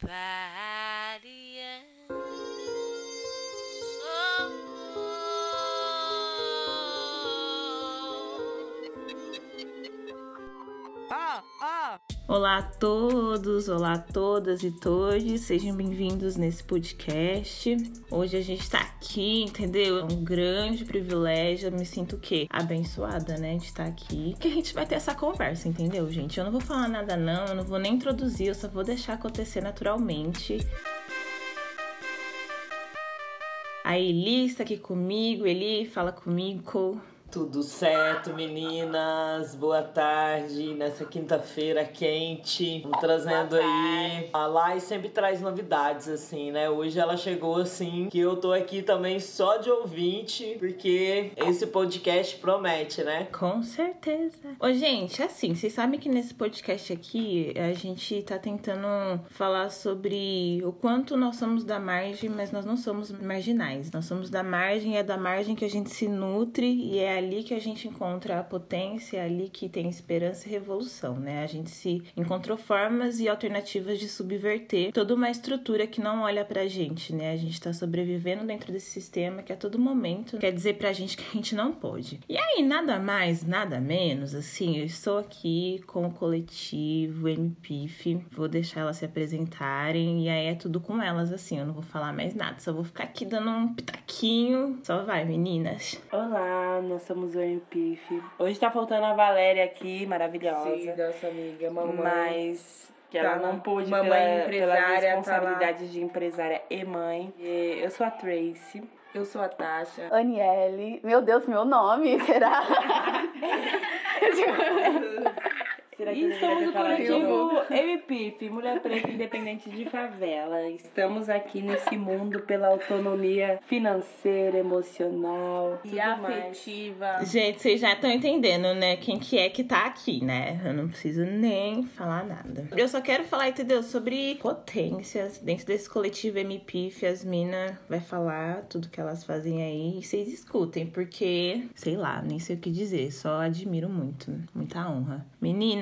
That. Olá a todos, olá a todas e todos, sejam bem-vindos nesse podcast. Hoje a gente tá aqui, entendeu? É um grande privilégio, eu me sinto o quê? Abençoada, né, de estar aqui. Que a gente vai ter essa conversa, entendeu, gente? Eu não vou falar nada não, eu não vou nem introduzir, eu só vou deixar acontecer naturalmente. A Eli está aqui comigo, Eli, fala comigo. Tudo certo, meninas? Boa tarde nessa quinta-feira quente. Vamos trazendo aí. A Lai sempre traz novidades, assim, né? Hoje ela chegou assim, que eu tô aqui também só de ouvinte, porque esse podcast promete, né? Com certeza. Ô, gente, assim, vocês sabem que nesse podcast aqui a gente tá tentando falar sobre o quanto nós somos da margem, mas nós não somos marginais. Nós somos da margem, é da margem que a gente se nutre e é ali que a gente encontra a potência, é ali que tem esperança e revolução, né? A gente se encontrou formas e alternativas de subverter toda uma estrutura que não olha pra gente, né? A gente tá sobrevivendo dentro desse sistema que a todo momento quer dizer pra gente que a gente não pode. E aí, nada mais, nada menos, assim, eu estou aqui com o coletivo MPIF, vou deixar elas se apresentarem e aí é tudo com elas, assim, eu não vou falar mais nada, só vou ficar aqui dando um pitaquinho. Só vai, meninas. Olá, nós somos o MPIF. Hoje tá faltando a Valéria aqui, maravilhosa. Sim, nossa amiga, mamãe. Mas que ela tá não pôde mamãe pela, empresária, pela responsabilidade tá de empresária e mãe. E eu sou a Tracy. Eu sou a Tasha. Aniele. Meu Deus, meu nome, será? Será que e somos o coletivo MPIF, Mulher Preta Independente de Favela. Estamos aqui nesse mundo pela autonomia financeira, emocional e afetiva. Mais. Gente, vocês já estão entendendo, né? Quem que é que tá aqui, né? Eu não preciso nem falar nada. Eu só quero falar, entendeu? Sobre potências dentro desse coletivo MPIF. As minas vai falar tudo que elas fazem aí e vocês escutem, porque, sei lá, nem sei o que dizer. Só admiro muito. Muita honra.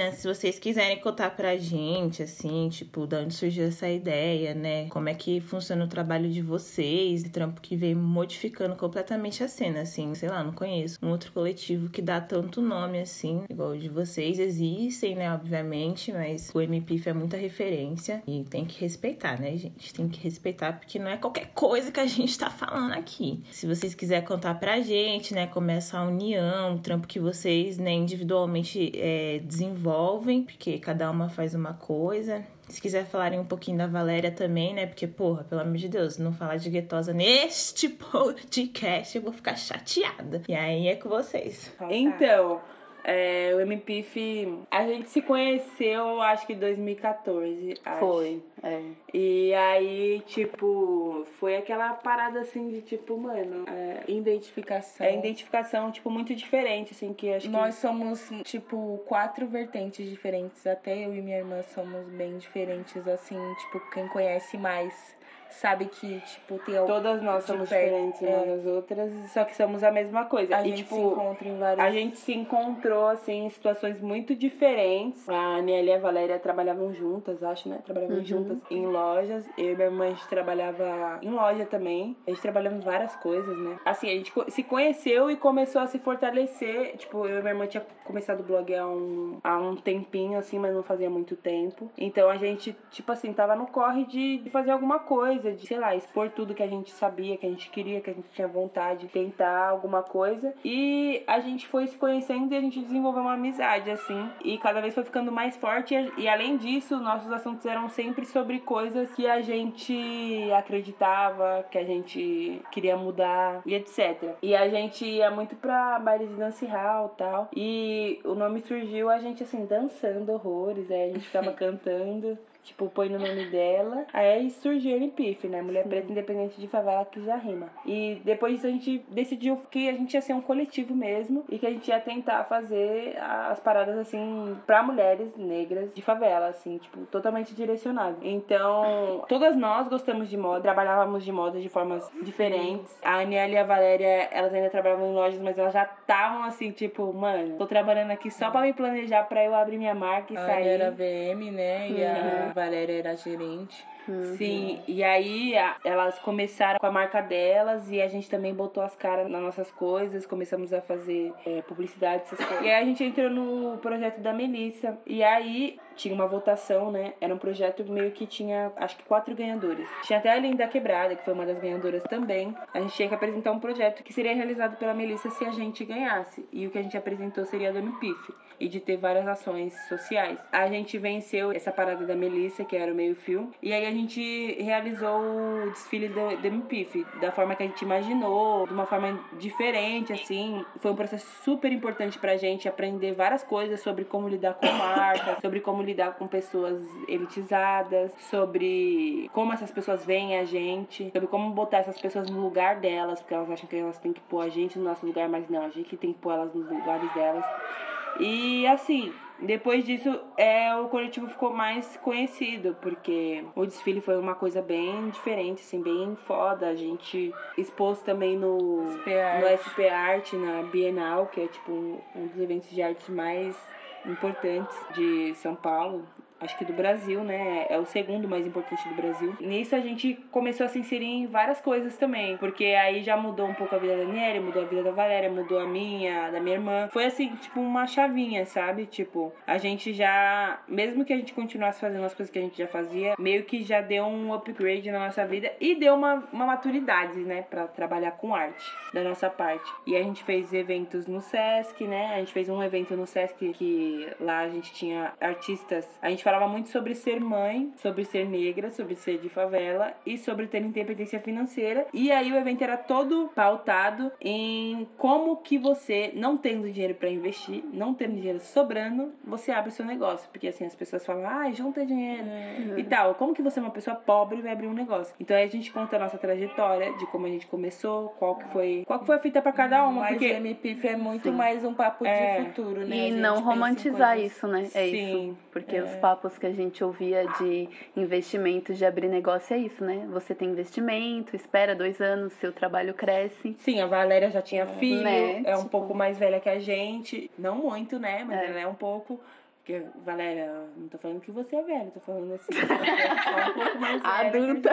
Meninas, se vocês quiserem contar pra gente, assim, tipo, de onde surgiu essa ideia, né? Como é que funciona o trabalho de vocês, o trampo que vem modificando completamente a cena, assim, sei lá, não conheço um outro coletivo que dá tanto nome, assim, igual o de vocês. Existem, né, obviamente, mas o MPIF é muita referência e tem que respeitar, né, gente? Tem que respeitar porque não é qualquer coisa que a gente tá falando aqui. Se vocês quiserem contar pra gente, né, como é essa união, o trampo que vocês, né, individualmente é, desenvolvem envolvem, porque cada uma faz uma coisa. Se quiser falarem um pouquinho da Valéria também, né? Porque, porra, pelo amor de Deus, não falar de guetosa neste podcast, eu vou ficar chateada. E aí é com vocês. Então, é, o MPIF, a gente se conheceu, acho que em 2014. Acho. Foi, é. E aí, tipo, foi aquela parada assim de tipo, mano. É, identificação. É identificação, tipo, muito diferente, assim, que acho Nós que... somos, tipo, quatro vertentes diferentes. Até eu e minha irmã somos bem diferentes, assim, tipo, quem conhece mais sabe que, tipo, tem Todas nós somos diferentes é. umas das outras, só que somos a mesma coisa. A e, gente tipo, se encontra em várias... A gente se encontrou, assim, em situações muito diferentes. A Aniela e a Valéria trabalhavam juntas, acho, né? Trabalhavam uhum. juntas em lojas. Eu e minha irmã, a gente trabalhava em loja também. A gente trabalhava em várias coisas, né? Assim, a gente se conheceu e começou a se fortalecer. Tipo, eu e minha irmã tinha começado o blog há um, há um tempinho, assim, mas não fazia muito tempo. Então, a gente, tipo assim, tava no corre de fazer alguma coisa coisa de, sei lá, expor tudo que a gente sabia, que a gente queria, que a gente tinha vontade, tentar alguma coisa. E a gente foi se conhecendo e a gente desenvolveu uma amizade, assim. E cada vez foi ficando mais forte. E além disso, nossos assuntos eram sempre sobre coisas que a gente acreditava, que a gente queria mudar e etc. E a gente ia muito pra baile de dance hall tal. E o nome surgiu a gente, assim, dançando horrores. Aí a gente ficava cantando tipo, põe no nome dela. Aí surgiu o MPIF, né? Mulher Sim. Preta Independente de Favela que já rima. E depois disso a gente decidiu que a gente ia ser um coletivo mesmo e que a gente ia tentar fazer as paradas assim para mulheres negras de favela, assim, tipo, totalmente direcionado. Então, todas nós gostamos de moda, trabalhávamos de moda de formas diferentes. A Aniela e a Valéria, elas ainda trabalhavam em lojas, mas elas já estavam assim, tipo, mano, tô trabalhando aqui só para me planejar para eu abrir minha marca e a sair. A era VM, né? E a Valéria era gerente. Sim, e aí a- elas começaram com a marca delas e a gente também botou as caras nas nossas coisas, começamos a fazer é, publicidade, essas coisas. E aí a gente entrou no projeto da Melissa. E aí tinha uma votação, né? Era um projeto meio que tinha, acho que quatro ganhadores. Tinha até a Linda Quebrada, que foi uma das ganhadoras também. A gente tinha que apresentar um projeto que seria realizado pela Melissa se a gente ganhasse. E o que a gente apresentou seria do MPIF e de ter várias ações sociais. A gente venceu essa parada da Melissa, que era o meio-fio, e aí a gente realizou o desfile do, do MPIF da forma que a gente imaginou, de uma forma diferente, assim. Foi um processo super importante pra gente aprender várias coisas sobre como lidar com marcas, sobre como lidar com pessoas elitizadas, sobre como essas pessoas veem a gente, sobre como botar essas pessoas no lugar delas, porque elas acham que elas têm que pôr a gente no nosso lugar, mas não, a gente que tem que pôr elas nos lugares delas. E assim, depois disso, é, o coletivo ficou mais conhecido, porque o desfile foi uma coisa bem diferente, assim, bem foda. A gente expôs também no SP Art. no SP na Bienal, que é tipo um, um dos eventos de arte mais importantes de São Paulo. Acho que do Brasil, né? É o segundo mais importante do Brasil. Nisso a gente começou a se inserir em várias coisas também. Porque aí já mudou um pouco a vida da Daniela, mudou a vida da Valéria, mudou a minha, da minha irmã. Foi assim, tipo, uma chavinha, sabe? Tipo, a gente já. Mesmo que a gente continuasse fazendo as coisas que a gente já fazia, meio que já deu um upgrade na nossa vida e deu uma, uma maturidade, né? Pra trabalhar com arte da nossa parte. E a gente fez eventos no Sesc, né? A gente fez um evento no Sesc que lá a gente tinha artistas. A gente falava muito sobre ser mãe, sobre ser negra, sobre ser de favela e sobre ter independência financeira. E aí o evento era todo pautado em como que você, não tendo dinheiro para investir, não tendo dinheiro sobrando, você abre o seu negócio. Porque assim, as pessoas falam, ah, junta dinheiro e tal. Como que você é uma pessoa pobre e vai abrir um negócio? Então aí a gente conta a nossa trajetória, de como a gente começou, qual que foi, qual que foi a fita para cada uma. Mas porque o MPIF é muito mais um papo É. de futuro, né? E não romantizar isso, né? É Sim, isso. Porque os papos que a gente ouvia de investimentos, de abrir negócio, é isso, né? Você tem investimento, espera dois anos, seu trabalho cresce. Sim, a Valéria já tinha filho, Né, é um tipo- pouco mais velha que a gente. Não muito, né? Mas É. ela é um pouco. Porque, Valéria, não tô falando que você é velha, tô falando assim, só um pouco mais Adulta.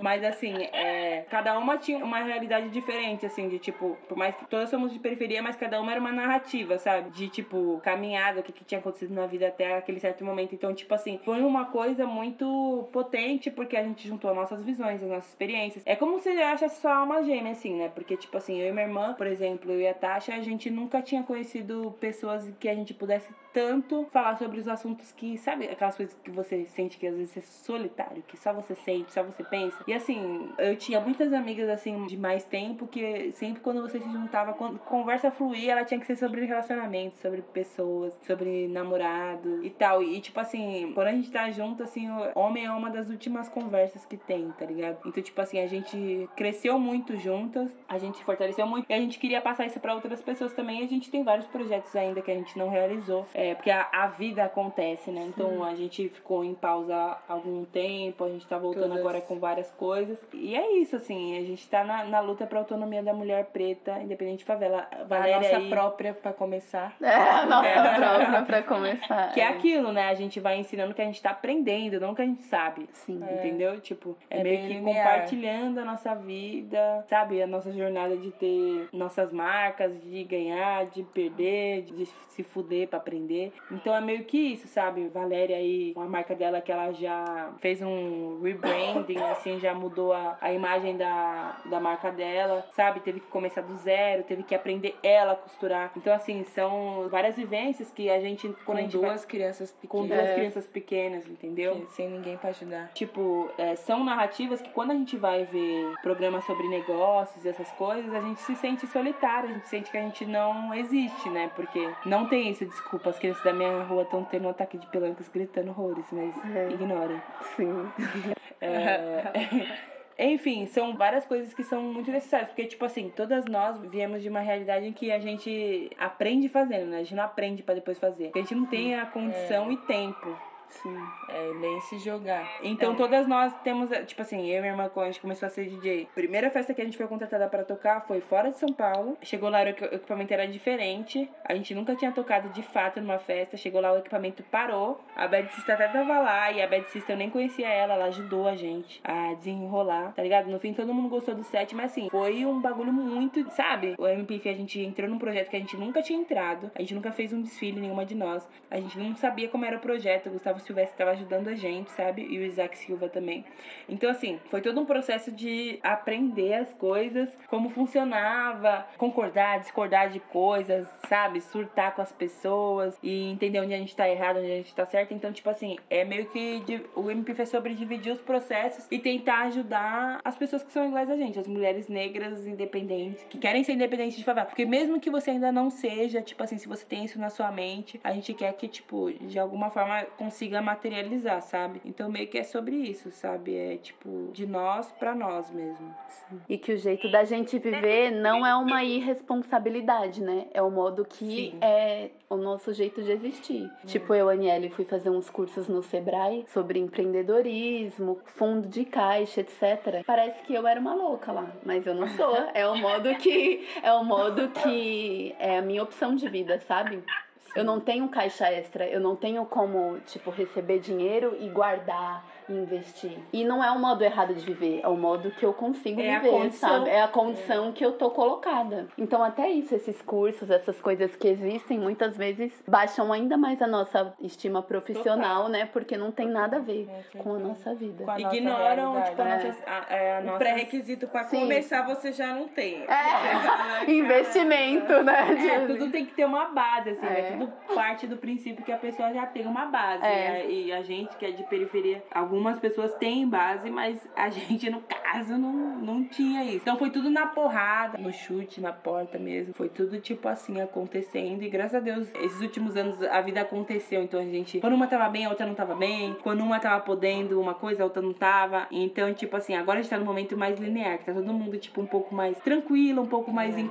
Mas assim, é, cada uma tinha uma realidade diferente, assim, de tipo, por mais que todas somos de periferia, mas cada uma era uma narrativa, sabe? De tipo, caminhada, o que, que tinha acontecido na vida até aquele certo momento. Então, tipo assim, foi uma coisa muito potente, porque a gente juntou as nossas visões, as nossas experiências. É como se acha só uma gêmea, assim, né? Porque, tipo assim, eu e minha irmã, por exemplo, eu e a Tasha, a gente nunca tinha conhecido pessoas que a gente pudesse tanto falar sobre os assuntos que, sabe, aquelas coisas que você sente que às vezes é solitário, que só você sente, só você pensa. E assim, eu tinha muitas amigas assim de mais tempo que sempre quando você se juntava, quando conversa fluía, ela tinha que ser sobre relacionamentos, sobre pessoas, sobre namorado e tal. E tipo assim, quando a gente tá junto, assim, homem é uma das últimas conversas que tem, tá ligado? Então, tipo assim, a gente cresceu muito juntas, a gente se fortaleceu muito e a gente queria passar isso pra outras pessoas também. E a gente tem vários projetos ainda que a gente não realizou. É, porque a, a vida acontece, né? Então a gente ficou em pausa há algum tempo, a gente tá voltando Todas. agora com várias coisas. E é isso, assim, a gente tá na, na luta pra autonomia da mulher preta, independente de favela. A Valéria nossa aí, própria, pra começar. É a nossa própria pra começar. Que é aquilo, né? A gente vai ensinando que a gente tá aprendendo, não que a gente sabe. Sim. Entendeu? Tipo, é, É meio que linear. compartilhando a nossa vida, sabe? A nossa jornada de ter nossas marcas, de ganhar, de perder, de se fuder pra aprender. Então é meio que isso, sabe? Valéria aí, uma marca dela que ela já fez um rebranding, assim, já mudou a, a imagem da, da marca dela, sabe? Teve que começar do zero, teve que aprender ela a costurar. Então, assim, são várias vivências que a gente, quando Com a gente vai- duas crianças com pequenas. duas crianças pequenas, entendeu? que- Sem ninguém pra ajudar. Tipo, é, são narrativas que quando a gente vai ver programas sobre negócios e essas coisas, a gente se sente solitário, a gente sente que a gente não existe, né? Porque não tem isso, desculpa, as crianças da minha rua estão tendo um ataque de pelancas gritando horrores, mas É. ignorem. Sim. É, Enfim, são várias coisas que são muito necessárias. Porque, tipo assim, todas nós viemos de uma realidade em que a gente aprende fazendo, né? A gente não aprende pra depois fazer. Porque a gente não tem a condição e tempo. Sim. É bem se jogar. Então todas nós temos, tipo assim, eu e minha irmã, quando a gente começou a ser DJ, primeira festa que a gente foi contratada para tocar foi fora de São Paulo. Chegou lá, o equipamento era diferente. A gente nunca tinha tocado de fato numa festa. Chegou lá, o equipamento parou. A Bad Sister até tava lá. E a Bad Sister eu nem conhecia ela. Ela ajudou a gente a desenrolar, tá ligado? No fim, todo mundo gostou do set, mas assim, foi um bagulho muito, sabe? O MPF, a gente entrou num projeto que a gente nunca tinha entrado. A gente nunca fez um desfile, nenhuma de nós. A gente não sabia como era o projeto. O Gustavo Silvestre tava ajudando a gente, sabe? E o Isaac Silva também. Então, assim, foi todo um processo de aprender as coisas, como funcionava, concordar, discordar de coisas, sabe? Surtar com as pessoas e entender onde a gente tá errado, onde a gente tá certo. Então, tipo assim, é meio que o MPF é sobre dividir os processos e tentar ajudar as pessoas que são iguais a gente, as mulheres negras independentes, que querem ser independentes de favela. Porque mesmo que você ainda não seja, tipo assim, se você tem isso na sua mente, a gente quer que, tipo, de alguma forma consiga materializar, sabe? Então meio que é sobre isso, sabe? É tipo, de nós para nós mesmo. E que o jeito da gente viver não é uma irresponsabilidade, né? É o modo que Sim. é o nosso jeito de existir. É. Tipo, eu, Aniele, fui fazer uns cursos no Sebrae sobre empreendedorismo, fundo de caixa, etc. Parece que eu era uma louca lá, mas eu não sou. É o modo que é o modo que é a minha opção de vida, sabe? Eu não tenho caixa extra, eu não tenho como, tipo, receber dinheiro e guardar investir. E não é o modo errado de viver, é o modo que eu consigo é viver, sabe? É a condição é. que eu tô colocada. Então, até isso, esses cursos, essas coisas que existem, muitas vezes baixam ainda mais a nossa estima profissional, Total. né? Porque não tem nada a ver com a nossa vida. A Ignoram, tipo, a nossa, a, é, a nossa... o pré-requisito pra Sim. começar você já não tem. É, investimento, né? É, tudo tem que ter uma base, assim, né? é. né? Tudo parte do princípio que a pessoa já tem uma base. É. Né? E a gente que é de periferia, alguns algumas pessoas têm base, mas a gente, no caso, não, não tinha isso. Então foi tudo na porrada, no chute, na porta mesmo. Foi tudo tipo assim acontecendo. E graças a Deus, esses últimos anos a vida aconteceu. Então a gente, quando uma tava bem, a outra não tava bem. Quando uma tava podendo uma coisa, a outra não tava. Então, tipo assim, agora a gente tá no momento mais linear, que tá todo mundo, tipo, um pouco mais tranquilo, um pouco mais em,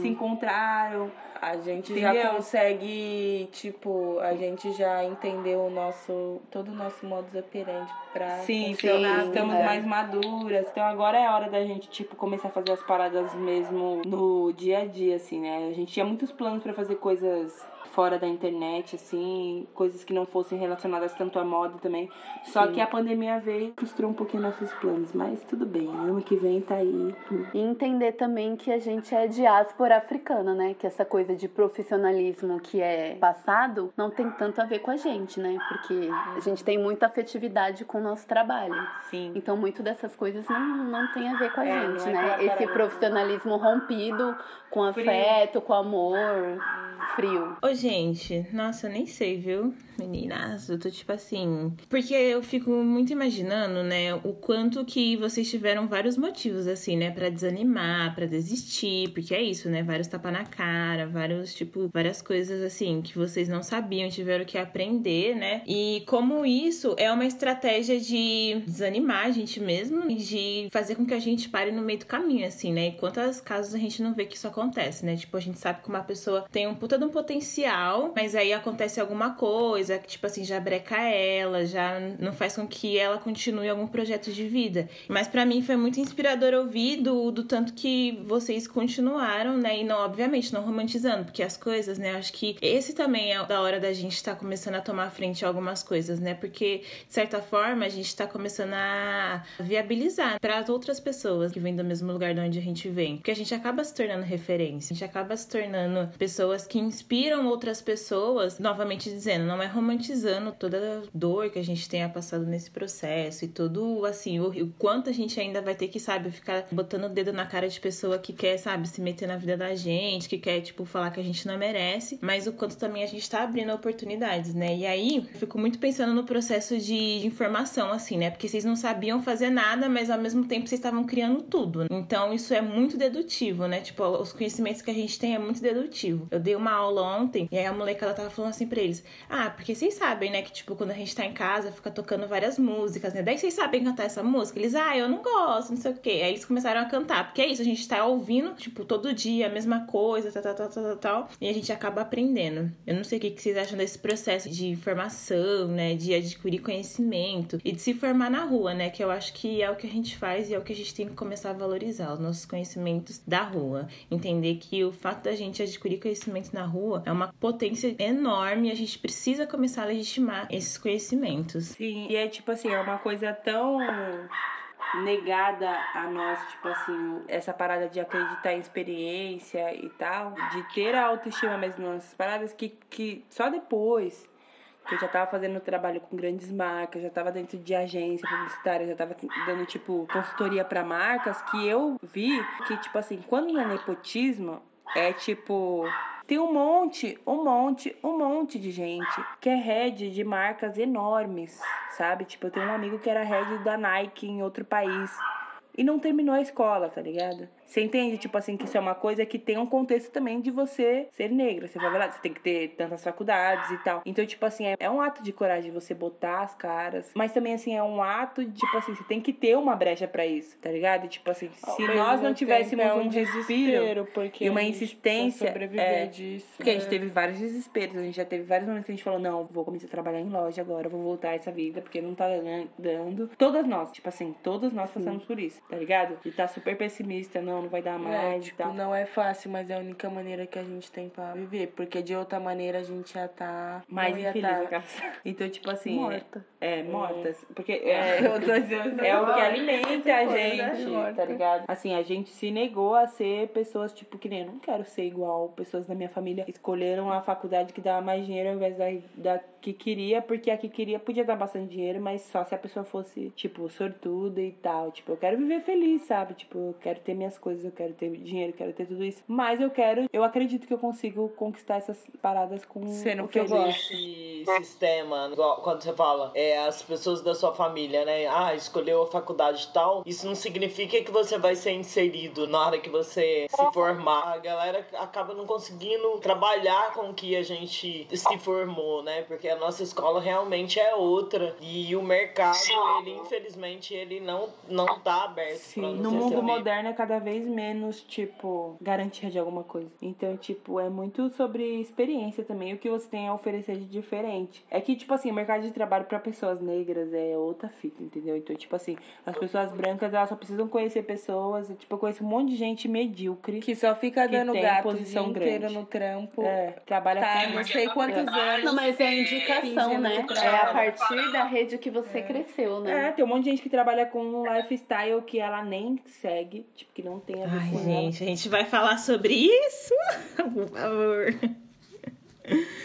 se encontraram. A gente Entendeu? já consegue, tipo, a gente já entendeu o nosso, todo o nosso modus operandi pra sim, funcionar. Sim, estamos é. mais maduras. Então agora é hora da gente, tipo, começar a fazer as paradas mesmo no dia a dia, assim, né? A gente tinha muitos planos para fazer coisas fora da internet, assim, coisas que não fossem relacionadas tanto à moda também. Só Sim. que a pandemia veio e frustrou um pouquinho nossos planos, mas tudo bem, ano que vem tá aí. E entender também que a gente é diáspora africana, né? Que essa coisa de profissionalismo que é passado não tem tanto a ver com a gente, né? Porque a gente tem muita afetividade com o nosso trabalho. Sim. Então, muito dessas coisas não, não tem a ver com a é, gente, é né? Esse profissionalismo rompido com afeto, com amor, frio. Ô, gente, nossa, eu nem sei, viu? Meninas, eu tô tipo assim. Porque eu fico muito imaginando, né, o quanto que vocês tiveram vários motivos, assim, né, para desanimar, para desistir. Porque é isso, né? Vários tapas na cara, vários, tipo, várias coisas assim que vocês não sabiam, tiveram que aprender, né? E como isso é uma estratégia de desanimar a gente mesmo de fazer com que a gente pare no meio do caminho, assim, né? E quantas casos a gente não vê que isso acontece, né? Tipo, a gente sabe que uma pessoa tem um puta de um potencial, mas aí acontece alguma coisa que, tipo assim, já breca ela, já não faz com que ela continue algum projeto de vida. Mas para mim foi muito inspirador ouvir do, do tanto que vocês continuaram, né? E não, obviamente, não romantizando, porque as coisas, né? Acho que esse também é da hora da gente estar tá começando a tomar frente a algumas coisas, né? Porque, de certa forma, a gente tá começando a viabilizar para as outras pessoas que vêm do mesmo lugar de onde a gente vem. Porque a gente acaba se tornando referência, a gente acaba se tornando pessoas que inspiram outras pessoas, novamente dizendo, não é romantizando toda a dor que a gente tenha passado nesse processo e todo, assim, o, o quanto a gente ainda vai ter que, sabe, ficar botando o dedo na cara de pessoa que quer, sabe, se meter na vida da gente, que quer, tipo, falar que a gente não merece, mas o quanto também a gente tá abrindo oportunidades, né? E aí, eu fico muito pensando no processo de, de informação, assim, né? Porque vocês não sabiam fazer nada, mas ao mesmo tempo vocês estavam criando tudo. Então, isso é muito dedutivo, né? Tipo, os conhecimentos que a gente tem é muito dedutivo. Eu dei uma aula ontem, e aí a molecada tava falando assim pra eles: Ah, porque vocês sabem, né, que tipo, quando a gente tá em casa, fica tocando várias músicas, né? Daí vocês sabem cantar essa música? Eles, ah, eu não gosto, não sei o quê. Aí eles começaram a cantar, porque é isso, a gente tá ouvindo, tipo, todo dia a mesma coisa, tal, tal, tal, tal, tal, e a gente acaba aprendendo. Eu não sei o que vocês acham desse processo de formação, né, de adquirir conhecimento e de se formar na rua, né, que eu acho que é o que a gente faz e é o que a gente tem que começar a valorizar, os nossos conhecimentos da rua. Entender que o fato da gente adquirir conhecimento na rua é uma potência enorme e a gente precisa começar a legitimar esses conhecimentos. Sim, e é tipo assim, é uma coisa tão negada a nós, tipo assim, essa parada de acreditar em experiência e tal, de ter a autoestima mesmo nessas paradas que, que só depois que eu já tava fazendo trabalho com grandes marcas, já tava dentro de agência publicitária, já tava dando, tipo, consultoria para marcas, que eu vi que, tipo assim, quando não é nepotismo, é tipo. Tem um monte, um monte, um monte de gente que é head de marcas enormes, sabe? Tipo, eu tenho um amigo que era head da Nike em outro país e não terminou a escola, tá ligado? Você entende, tipo assim, que isso é uma coisa que tem um contexto também de você ser negra. Você vai lá, você tem que ter tantas faculdades e tal. Então, tipo assim, é, é um ato de coragem você botar as caras. Mas também, assim, é um ato de, tipo assim, você tem que ter uma brecha para isso, tá ligado? E, tipo assim, se nós não tivéssemos é um, um respiro porque e uma insistência. Sobreviver é, disso. Porque a gente teve vários desesperos, a gente já teve vários momentos que a gente falou, não, vou começar a trabalhar em loja agora, vou voltar a essa vida, porque não tá dando. Todas nós, tipo assim, todas nós passamos por isso, tá ligado? E tá super pessimista, não, não vai dar mais. É, tipo, não é fácil, mas é a única maneira que a gente tem pra viver. Porque de outra maneira a gente já tá. Mais não infeliz. tá... Então, tipo assim. Morta. É, mortas. Porque é, é o que alimenta a gente, tá ligado? Assim, a gente se negou a ser pessoas, tipo, que nem eu não quero ser igual. Pessoas da minha família escolheram a faculdade que dava mais dinheiro ao invés da, da que queria, porque a que queria podia dar bastante dinheiro, mas só se a pessoa fosse, tipo, sortuda e tal. Tipo, eu quero viver feliz, sabe? Tipo, eu quero ter minhas coisas, eu quero ter dinheiro, eu quero ter tudo isso. Mas eu quero, eu acredito que eu consigo conquistar essas paradas com Sendo o que eu feliz. gosto. Esse sistema, quando você fala, é as pessoas da sua família, né? Ah, escolheu a faculdade e tal. Isso não significa que você vai ser inserido na hora que você se formar. A galera acaba não conseguindo trabalhar com o que a gente se formou, né? Porque a nossa escola realmente é outra. E o mercado, ele, infelizmente, ele não, não tá aberto Sim, pra no mundo moderno é cada vez menos, tipo, garantia de alguma coisa. Então, tipo, é muito sobre experiência também, o que você tem a oferecer de diferente. É que, tipo assim, o mercado de trabalho pra pessoas negras é outra fita, entendeu? Então, tipo assim, as pessoas brancas, elas só precisam conhecer pessoas. Tipo, eu conheço um monte de gente medíocre. Que só fica Que dando gato o posição dia inteiro grande. no trampo. É, trabalha Tá, com não sei quantos anos. Não, mas é a indicação, Fingindo né? É a partir da rede que você cresceu, É, né? tem um monte de gente que trabalha com um lifestyle que ela nem segue, tipo, que não tem a ver Ai, ela. gente, a gente vai falar sobre isso? Por favor.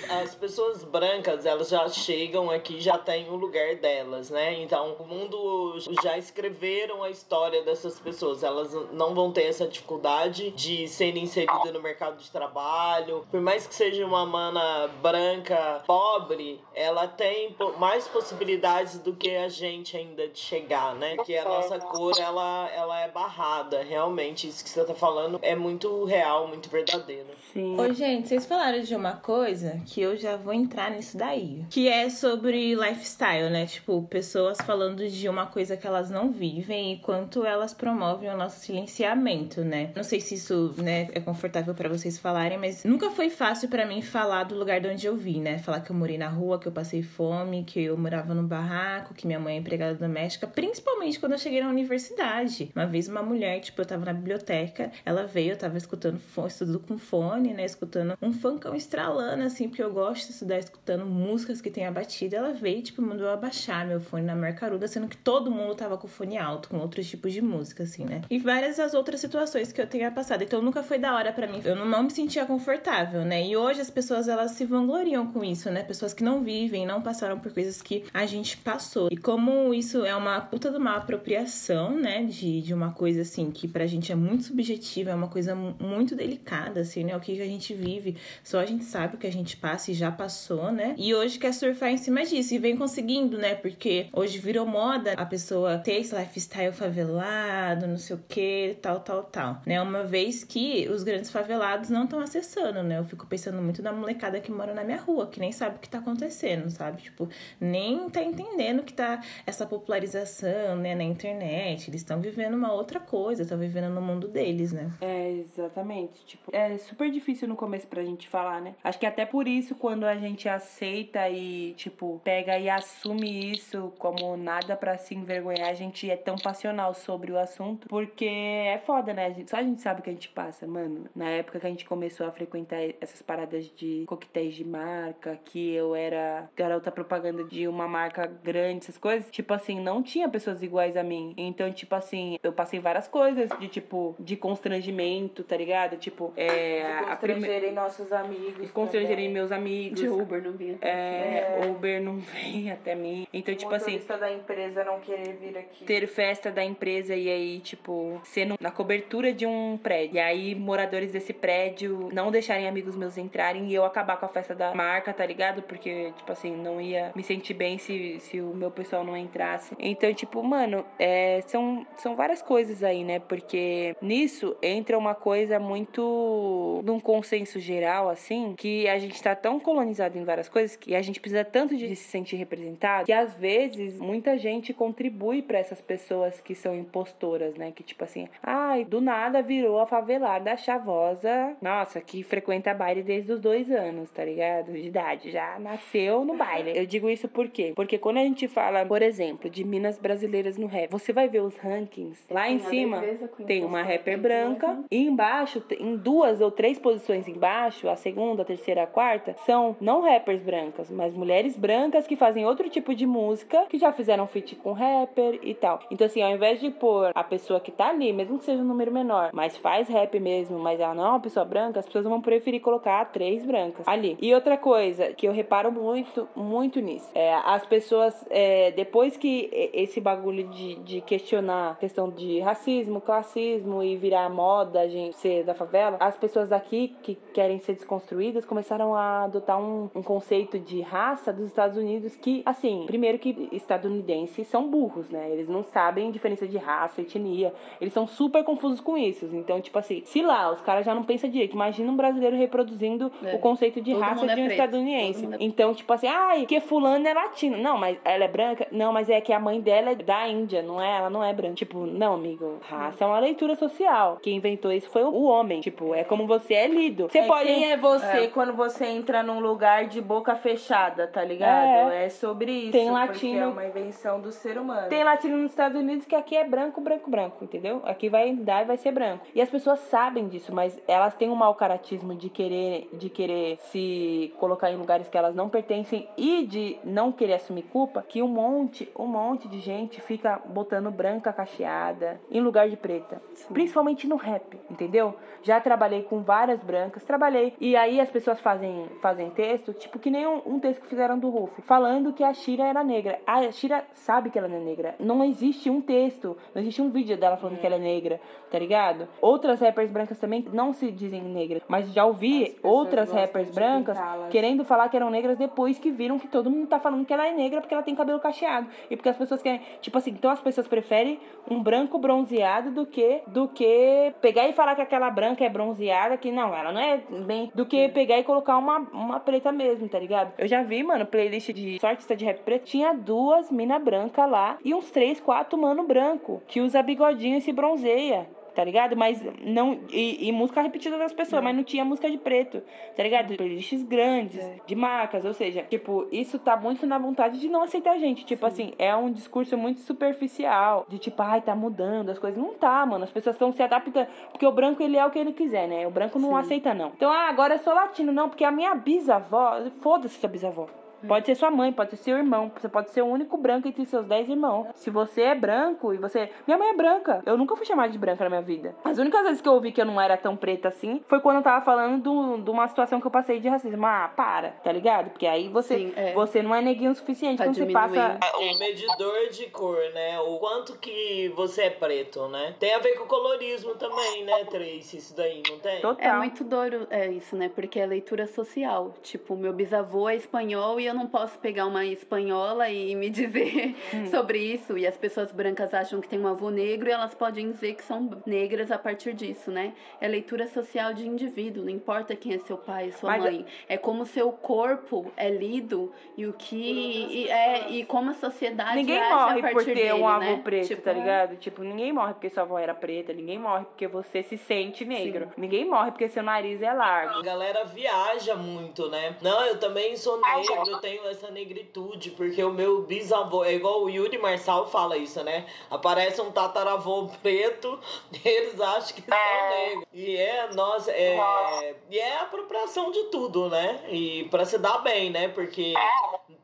As pessoas brancas, elas já chegam aqui, já tem o lugar delas, né? Então, o mundo já escreveram a história dessas pessoas. Elas não vão ter essa dificuldade de serem inseridas no mercado de trabalho. Por mais que seja uma mana branca pobre, ela tem mais possibilidades do que a gente ainda de chegar, né? Que a nossa cor, ela, ela é barrada. Realmente, isso que você tá falando é muito real, muito verdadeiro. Sim. Ô, gente, vocês falaram de uma coisa que eu já vou entrar nisso daí. Que é sobre lifestyle, né? Tipo, pessoas falando de uma coisa que elas não vivem e quanto elas promovem o nosso silenciamento, né? Não sei se isso, né, é confortável pra vocês falarem, mas nunca foi fácil pra mim falar do lugar de onde eu vim, né? Falar que eu morei na rua, que eu passei fome, que eu morava num barraco, que minha mãe é empregada doméstica, principalmente quando eu cheguei na universidade. Uma vez uma mulher, tipo, eu tava na biblioteca, ela veio, eu tava escutando estudando com fone, né? Escutando um funkão estralando, assim, porque eu gosto de estudar escutando músicas que tem a batida. Ela veio, tipo, mandou eu abaixar meu fone na marcaruda, sendo que todo mundo tava com fone alto, com outros tipos de música, assim, né? E várias as outras situações que eu tenha passado. Então nunca foi da hora pra mim. Eu não, me sentia confortável, né? E hoje as pessoas, elas se vangloriam com isso, né? Pessoas que não vivem, não passaram por coisas que a gente passou. E como isso é uma puta de uma apropriação, né? De, de uma coisa, assim, que pra gente é muito subjetiva, é uma coisa mu- muito delicada, assim, né? O que a gente vive, só a gente sabe o que a gente passa passasse, já passou, né? E hoje quer surfar em cima disso e vem conseguindo, né? Porque hoje virou moda a pessoa ter esse lifestyle favelado, não sei o que, tal, tal, tal, né? Uma vez que os grandes favelados não estão acessando, né? Eu fico pensando muito na molecada que mora na minha rua, que nem sabe o que tá acontecendo, sabe? Tipo, nem tá entendendo que tá essa popularização, né, na internet. Eles estão vivendo uma outra coisa, estão vivendo no mundo deles, né? É, exatamente. Tipo, é super difícil no começo pra gente falar, né? Acho que até por isso, quando a gente aceita e, tipo, pega e assume isso como nada para se envergonhar, a gente é tão passional sobre o assunto, porque é foda, né? A só a gente sabe o que a gente passa, mano. Na época que a gente começou a frequentar essas paradas de coquetéis de marca, que eu era garota propaganda de uma marca grande, essas coisas, tipo assim, não tinha pessoas iguais a mim. Então, tipo assim, eu passei várias coisas de, tipo, de constrangimento, tá ligado? Tipo, é. De constrangerem prime... nossos amigos. Constrangerem meus amigos. De Uber não vinha. É, é, Uber não vem até mim. Então, tipo assim. da empresa não querer vir aqui. Ter festa da empresa e aí, tipo, sendo na cobertura de um prédio. E aí, moradores desse prédio não deixarem amigos meus entrarem e eu acabar com a festa da marca, tá ligado? Porque, tipo assim, não ia me sentir bem se, se o meu pessoal não entrasse. Então, tipo, mano, é, são, são várias coisas aí, né? Porque nisso entra uma coisa muito num consenso geral, assim, que a gente tá tão colonizado em várias coisas que a gente precisa tanto de se sentir representado que às vezes muita gente contribui para essas pessoas que são impostoras, né? Que tipo assim, ai, do nada virou a favelada chavosa, nossa, que frequenta baile desde os dois anos, tá ligado? De idade, já nasceu no baile. Eu digo isso por quê? Porque quando a gente fala, por exemplo, de minas brasileiras no rap, você vai ver os rankings. Lá em cima tem uma rapper branca e embaixo, em duas ou três posições embaixo, a segunda, a terceira, quarta, são não rappers brancas, mas mulheres brancas que fazem outro tipo de música, que já fizeram feat com rapper e tal. Então, assim, ao invés de pôr a pessoa que tá ali, mesmo que seja um número menor, mas faz rap mesmo, mas ela não é uma pessoa branca, as pessoas vão preferir colocar três brancas ali. E outra coisa que eu reparo muito, muito nisso, é as pessoas, é, depois que esse bagulho de, de questionar a questão de racismo, classismo e virar moda a gente ser da favela, as pessoas daqui que querem ser desconstruídas começaram a adotar um, um conceito de raça dos Estados Unidos que, assim, primeiro que estadunidenses são burros, né? Eles não sabem diferença de raça, etnia. Eles são super confusos com isso. Então, tipo assim, se lá os caras já não pensam direito, imagina um brasileiro reproduzindo é. o conceito de Todo raça de um é estadunidense. É então, tipo assim, ai, que fulano é latino. Não, mas ela é branca? Não, mas é que a mãe dela é da Índia, não é? Ela não é branca. Tipo, não, amigo, raça é uma leitura social. Quem inventou isso foi o homem. Tipo, é como você é lido. Você é pode. Quem é você é. quando você entra num lugar de boca fechada, tá ligado? É, é sobre isso. Tem latino. é uma invenção do ser humano. Tem latino nos Estados Unidos que aqui é branco, branco, branco, entendeu? Aqui vai dar e vai ser branco. E as pessoas sabem disso, mas elas têm um mau caratismo de querer, de querer se colocar em lugares que elas não pertencem e de não querer assumir culpa, que um monte, um monte de gente fica botando branca cacheada em lugar de preta. Sim. Principalmente no rap, entendeu? Já trabalhei com várias brancas, trabalhei. E aí as pessoas fazem, fazem texto, tipo que nem um, um texto que fizeram do Ruff, falando que a Shira era negra. A Shira sabe que ela não é negra. Não existe um texto, não existe um vídeo dela falando é. que ela é negra, tá ligado? Outras rappers brancas também não se dizem negras, mas já ouvi outras rappers brancas querendo falar que eram negras depois que viram que todo mundo tá falando que ela é negra porque ela tem cabelo cacheado. E porque as pessoas querem, tipo assim, então as pessoas preferem um branco bronzeado do que do que pegar e falar que aquela branca é bronzeada, que não, ela não é bem do que pegar e colocar uma, uma preta mesmo, tá ligado? Eu já vi, mano, playlist de só artista de rap preto, tinha duas mina branca lá e uns três, quatro mano branco que usa bigodinho e se bronzeia tá ligado? Mas não. E, e música repetida das pessoas, mas não tinha música de preto, tá ligado? Playlists grandes, é. de marcas, ou seja, tipo, isso tá muito na vontade de não aceitar a gente. Tipo Sim. assim, é um discurso muito superficial, de tipo, ai, tá mudando as coisas. Não tá, mano. As pessoas estão se adaptando. Porque o branco, ele é o que ele quiser, né? O branco não Sim. aceita, não. Então, ah, agora eu sou latino, não, porque a minha bisavó. Foda-se sua bisavó. Pode ser sua mãe, pode ser seu irmão. Você pode ser o único branco entre seus dez irmãos. Se você é branco e você. Minha mãe é branca. Eu nunca fui chamada de branca na minha vida. As únicas vezes que eu ouvi que eu não era tão preta assim foi quando eu tava falando de uma situação que eu passei de racismo. Ah, para, tá ligado? Porque aí você, Sim, é. você não é neguinho o suficiente. Tá quando você passa. diminuindo. O medidor de cor, né? O quanto que você é preto, né? Tem a ver com o colorismo também, né, Tracy? Isso daí, não tem? Total. É muito doido é isso, né? Porque é leitura social. Tipo, meu bisavô é espanhol e eu não posso pegar uma espanhola e me dizer sobre isso. E as pessoas brancas acham que tem um avô negro e elas podem dizer que são negras a partir disso, né? É leitura social de indivíduo, não importa quem é seu pai, sua Mas- mãe. É como o seu corpo é lido e o que. E, é, e como a sociedade Ninguém age a morre partir por ter dele, um avô né? preto, Tipo, tá ligado? Tipo, ninguém morre porque sua avó era preta, ninguém morre porque você se sente negro. Ninguém morre porque seu nariz é largo. A galera viaja muito, né? Não, eu também sou negro, eu tenho essa negritude, porque o meu bisavô, é igual o Yuri Marçal fala isso, né? Aparece um tataravô preto, eles acham que são negros. E é, nossa, é, e é apropriação de tudo, né? E pra se dar bem, né? Porque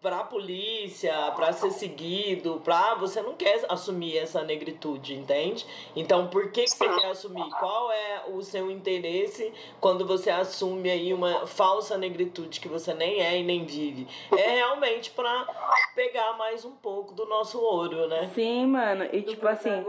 pra polícia, pra ser seguido, pra você não quer assumir essa negritude, entende? Então, por que, que você quer assumir? Qual é o seu interesse quando você assume aí uma falsa negritude que você nem é e nem vive? É realmente pra pegar mais um pouco do nosso ouro, né? Sim, mano. E tipo assim,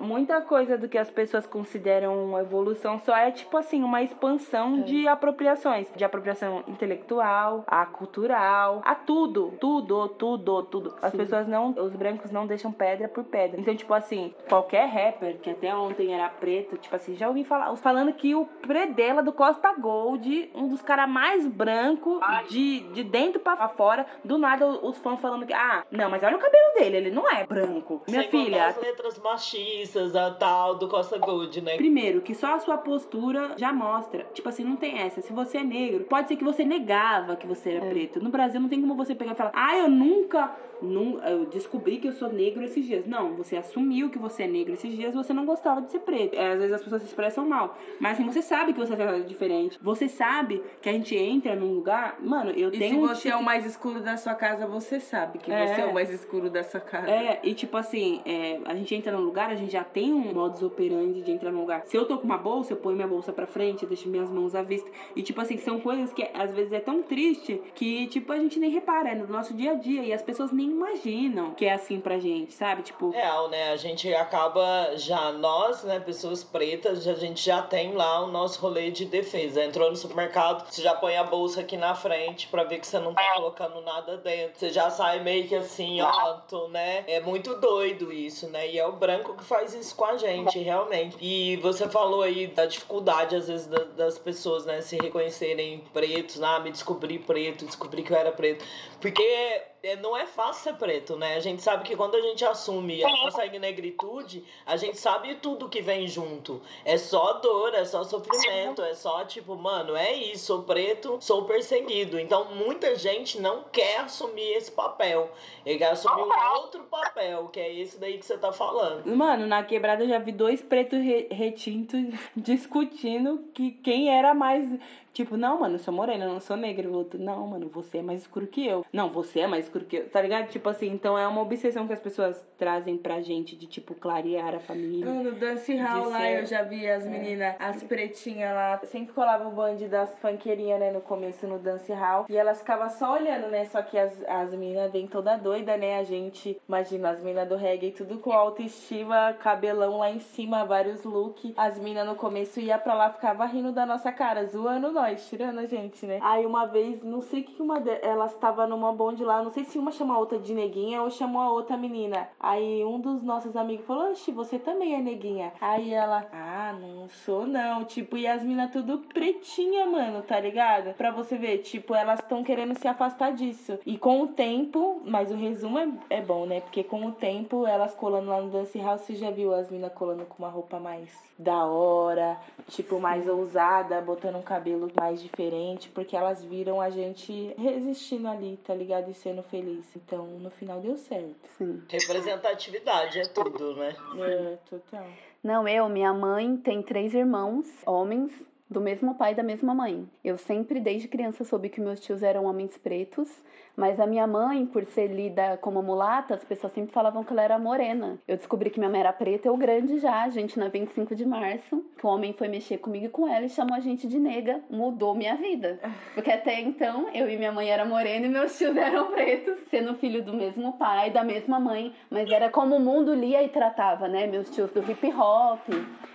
muita coisa do que as pessoas consideram uma evolução só é tipo assim, uma expansão de apropriações. De apropriação intelectual, a cultural, a tudo. Tudo, tudo, tudo. As Sim. pessoas não. Os brancos não deixam pedra por pedra. Então, tipo assim, qualquer rapper que até ontem era preto, tipo assim, já ouvi falar. Falando que o Predela do Costa Gold, um dos caras mais brancos de, de dentro pra fora, do nada os fãs falando que, ah, não, mas olha o cabelo dele, ele não é branco. Minha Sem filha, as letras machistas, a tal do Costa Gold, né? Primeiro, que só a sua postura já mostra. Tipo assim, não tem essa. Se você é negro, pode ser que você negava que você era preto. No Brasil não tem como você pegar e falar, ah, eu nunca. Nun- eu descobri que eu sou negro esses dias. Não, você assumiu que você é negro esses dias, você não gostava de ser preto. É, às vezes as pessoas se expressam mal. Mas assim, você sabe que você é diferente. Você sabe que a gente entra num lugar. Mano, eu E se tenho um você é tipo- o mais escuro da sua casa, você sabe que É. você é o mais escuro da sua casa. É, e tipo assim, é, a gente entra num lugar, a gente já tem um modus operandi de entrar num lugar. Se eu tô com uma bolsa, eu ponho minha bolsa pra frente, deixo minhas mãos à vista. E tipo assim, são coisas que às vezes é tão triste que, tipo, a gente nem repara, é no nosso dia a dia. E as pessoas nem imaginam que é assim pra gente, sabe? Tipo, Real, né? A gente acaba já, nós, né, pessoas pretas, a gente já tem lá o nosso rolê de defesa. Entrou no supermercado, você já põe a bolsa aqui na frente pra ver que você não tá colocando nada dentro. Você já sai meio que assim, ó, tô, né? É muito doido isso, né? E é o branco que faz isso com a gente, realmente. E você falou aí da dificuldade, às vezes, da- das pessoas, né, se reconhecerem pretos, ah, me descobri preto, descobri que eu era preto. Porque é, não é fácil ser preto, né? A gente sabe que quando a gente assume a nossa negritude, a gente sabe tudo que vem junto. É só dor, é só sofrimento, é só tipo, mano, é isso, sou preto, sou perseguido. Então muita gente não quer assumir esse papel. Ele quer assumir um outro papel, que é esse daí que você tá falando. Mano, na quebrada eu já vi dois pretos re- retintos discutindo que quem era mais. Tipo, não, mano, eu sou morena, eu não sou negra. O outro, não, mano, você é mais escuro que eu. Não, você é mais escuro que eu. Tá ligado? Tipo assim, então é uma obsessão que as pessoas trazem pra gente de, tipo, clarear a família. No Dance Hall lá, ser- eu já vi as meninas, as pretinhas lá. Sempre colava o bonde das funkeirinhas, né, no começo no Dance Hall. E elas ficavam só olhando, né? Só que as, as meninas vêm toda doida, né? A gente, imagina, as meninas do reggae, tudo com autoestima, cabelão lá em cima, vários looks. As meninas no começo ia pra lá, ficava rindo da nossa cara, zoando nós, tirando a gente, né? Aí uma vez, não sei que uma de... elas tava numa bonde lá, não sei se uma chamou a outra de neguinha ou chamou a outra menina. Aí um dos nossos amigos falou: Oxi, você também é neguinha. Aí ela, ah, não sou não. Tipo, e as minas tudo pretinha, mano, tá ligado? Pra você ver, tipo, elas estão querendo se afastar disso. E com o tempo, mas o resumo é, é bom, né? Porque com o tempo, elas colando lá no Dance House, você já viu as minas colando com uma roupa mais da hora, tipo, mais ousada, botando um cabelo mais diferente, porque elas viram a gente resistindo ali, tá ligado? E sendo feliz. Então, no final deu certo. Sim. Representatividade é tudo, né? É, total. Não, eu, minha mãe tem três irmãos, homens, do mesmo pai e da mesma mãe. Eu sempre, desde criança, soube que meus tios eram homens pretos, mas a minha mãe, por ser lida como mulata, as pessoas sempre falavam que ela era morena. Eu descobri que minha mãe era preta, eu grande já, gente, na 25 de março, que o homem foi mexer comigo e com ela e chamou a gente de nega. Mudou minha vida. Porque até então, eu e minha mãe era morena e meus tios eram pretos, sendo filho do mesmo pai, da mesma mãe, mas era como o mundo lia e tratava, né? Meus tios do hip hop,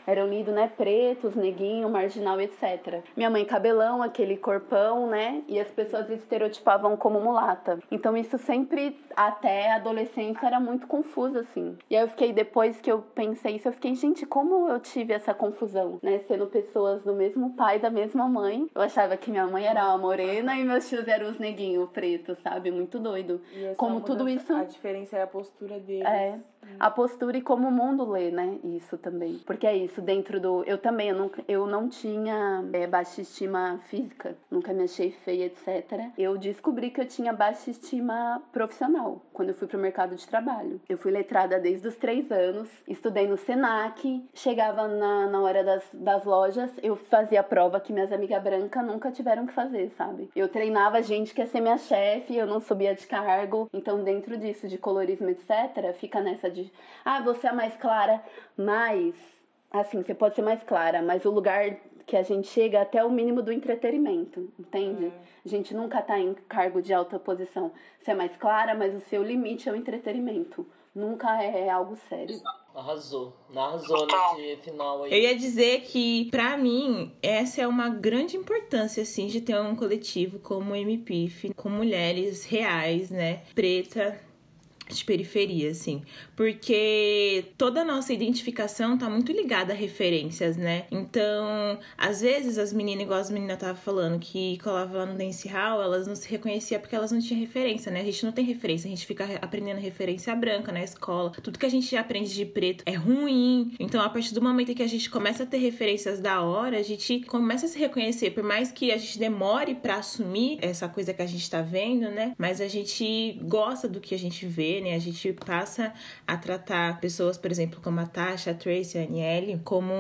eram lidos, né? Pretos, neguinho, marginal, etc. Minha mãe cabelão, aquele corpão, né? E as pessoas estereotipavam como mulata. Então isso sempre, até a adolescência, era muito confuso, assim. E aí eu fiquei, depois que eu pensei isso, eu fiquei, gente, como eu tive essa confusão, né? Sendo pessoas do mesmo pai, da mesma mãe. Eu achava que minha mãe era uma morena e meus tios eram os neguinhos pretos, sabe? Muito doido. Como tudo isso. A diferença é a postura deles. É a postura e como o mundo lê, né? Isso também. Porque é isso, dentro do. Eu também, eu, nunca, eu não tinha é, baixa estima física, nunca me achei feia, etc. Eu descobri que eu tinha baixa estima profissional quando eu fui pro mercado de trabalho. Eu fui letrada desde os três anos, estudei no SENAC, chegava na, na hora das, das lojas, eu fazia prova que minhas amigas brancas nunca tiveram que fazer, sabe? Eu treinava gente que ia ser minha chefe, eu não subia de cargo. Então, dentro disso, de colorismo, etc., fica nessa de ah, você é mais clara, mas assim, você pode ser mais clara, mas o lugar que a gente chega até o mínimo do entretenimento, entende? Uhum. A gente nunca tá em cargo de alta posição. Você é mais clara, mas o seu limite é o entretenimento. Nunca é algo sério. Arrasou. Arrasou nesse final aí. Eu ia dizer que, para mim, essa é uma grande importância, assim, de ter um coletivo como o MPIF, com mulheres reais, né? Preta, de periferia, assim. Porque toda a nossa identificação tá muito ligada a referências, né? Então, às vezes, as meninas, igual as meninas estavam falando, que colavam lá no Dance Hall, elas não se reconheciam porque elas não tinham referência, né? A gente não tem referência, a gente fica aprendendo referência branca na escola. Tudo que a gente aprende de preto é ruim. Então, a partir do momento que a gente começa a ter referências da hora, a gente começa a se reconhecer. Por mais que a gente demore para assumir essa coisa que a gente tá vendo, né? Mas a gente gosta do que a gente vê, né? A gente passa a tratar pessoas, por exemplo, como a Tasha, a Tracy, a Aniele, como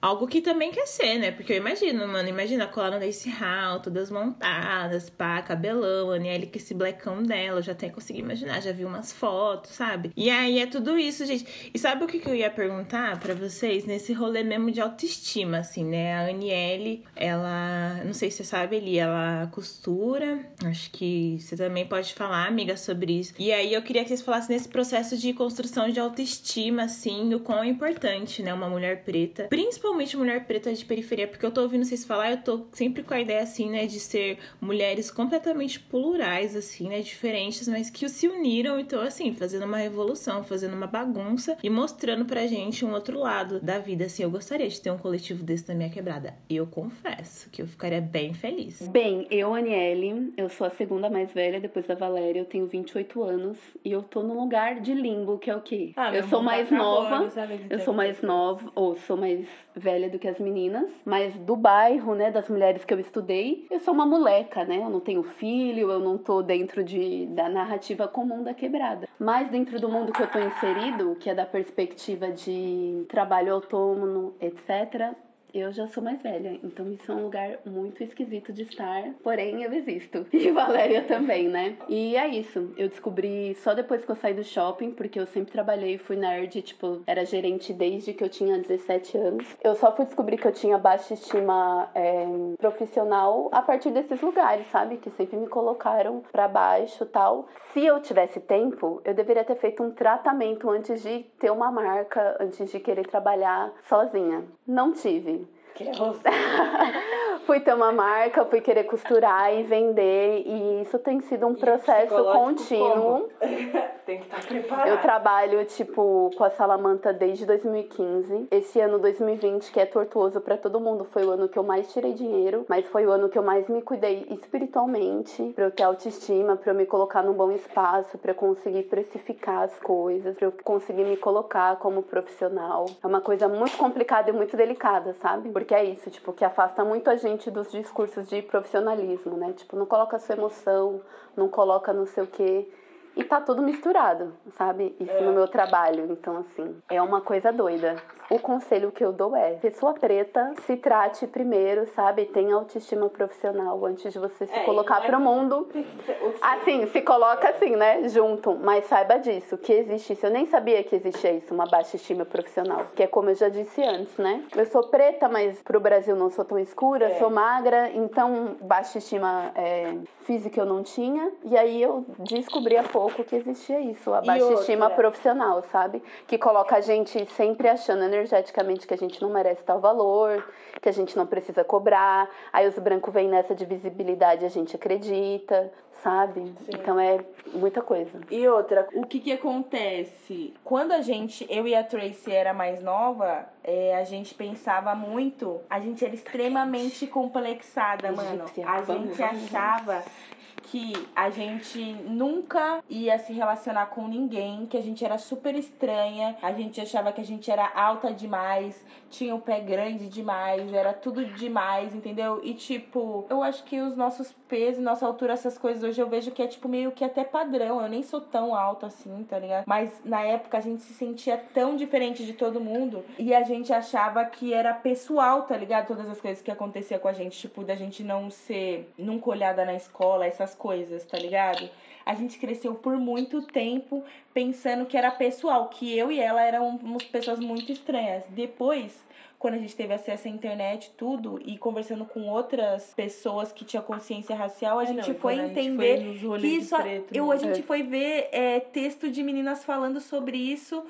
algo que também quer ser, né? Porque eu imagino, mano, imagina colar nesse hall, todas montadas, pá, cabelão, a Aniele com esse blackão dela, eu já até consegui imaginar, já vi umas fotos, sabe? E aí é tudo isso, gente. E sabe o que, que eu ia perguntar para vocês nesse rolê mesmo de autoestima, assim, né? A Aniele, ela, não sei se você sabe, ali, ela costura, acho que você também pode falar, amiga, sobre isso. E aí eu queria que vocês falassem nesse processo de construção de autoestima, assim, o quão é importante, né, uma mulher preta, principalmente mulher preta de periferia, porque eu tô ouvindo vocês falar, eu tô sempre com a ideia, assim, né, de ser mulheres completamente plurais, assim, né, diferentes, mas que se uniram e tô, assim, fazendo uma revolução, fazendo uma bagunça e mostrando pra gente um outro lado da vida, assim, eu gostaria de ter um coletivo desse na minha quebrada. Eu confesso que eu ficaria bem feliz. Bem, eu, Aniele, eu sou a segunda mais velha depois da Valéria, eu tenho 28 anos e eu tô num lugar de limbo, que é o quê? Ah, eu sou mais nova, eu sou mais nova, ou sou mais velha do que as meninas, mas do bairro, né, das mulheres que eu estudei, eu sou uma moleca, né? Eu não tenho filho, eu não tô dentro de, da narrativa comum da quebrada. Mas dentro do mundo que eu tô inserido, que é da perspectiva de trabalho autônomo, etc., eu já sou mais velha, então isso é um lugar muito esquisito de estar, porém eu existo. E Valéria também, né? E é isso. Eu descobri só depois que eu saí do shopping, porque eu sempre trabalhei, fui nerd, tipo, era gerente desde que eu tinha 17 anos. Eu só fui descobrir que eu tinha baixa estima é, profissional a partir desses lugares, sabe? Que sempre me colocaram para baixo tal. Se eu tivesse tempo, eu deveria ter feito um tratamento antes de ter uma marca, antes de querer trabalhar sozinha. Não tive. Que fui ter uma marca, fui querer costurar e vender, e isso tem sido um processo contínuo. tem que estar tá preparado. Eu trabalho, tipo, com a Salamanta desde 2015. Esse ano 2020, que é tortuoso para todo mundo, foi o ano que eu mais tirei dinheiro, mas foi o ano que eu mais me cuidei espiritualmente, para eu ter autoestima, para eu me colocar num bom espaço, para eu conseguir precificar as coisas, para eu conseguir me colocar como profissional. É uma coisa muito complicada e muito delicada, sabe? Porque é isso, tipo, que afasta muito a gente dos discursos de profissionalismo, né? Tipo, não coloca sua emoção, não coloca não sei o quê. E tá tudo misturado, sabe? Isso é. no meu trabalho. Então, assim, é uma coisa doida. O conselho que eu dou é: pessoa preta, se trate primeiro, sabe? Tenha autoestima profissional antes de você se é, colocar é... pro mundo. Assim, se coloca assim, né? Junto. Mas saiba disso, que existe isso. Eu nem sabia que existia isso, uma baixa estima profissional. Que é como eu já disse antes, né? Eu sou preta, mas pro Brasil não sou tão escura, é. sou magra, então baixa estima é, física eu não tinha. E aí eu descobri há pouco que existia isso, a baixa estima profissional, sabe? Que coloca a gente sempre achando energeticamente que a gente não merece tal valor, que a gente não precisa cobrar. Aí os brancos vêm nessa de visibilidade, a gente acredita, sabe? Sim. Então é muita coisa. E outra, o que que acontece? Quando a gente, eu e a Tracy era mais nova, é, a gente pensava muito, a gente era extremamente complexada, mano. A gente achava que a gente nunca ia se relacionar com ninguém, que a gente era super estranha, a gente achava que a gente era alta demais, tinha o pé grande demais, era tudo demais, entendeu? E tipo, eu acho que os nossos pesos, nossa altura, essas coisas hoje eu vejo que é tipo meio que até padrão. Eu nem sou tão alta assim, tá ligado? Mas na época a gente se sentia tão diferente de todo mundo e a gente achava que era pessoal, tá ligado? Todas as coisas que acontecia com a gente, tipo, da gente não ser nunca olhada na escola, essas coisas, tá ligado? A gente cresceu por muito tempo pensando que era pessoal, que eu e ela éramos pessoas muito estranhas. Depois, quando a gente teve acesso à internet, tudo, e conversando com outras pessoas que tinham consciência racial, a é, gente não, foi entender gente foi que isso. Preto, eu, a né? gente é. foi ver é, texto de meninas falando sobre isso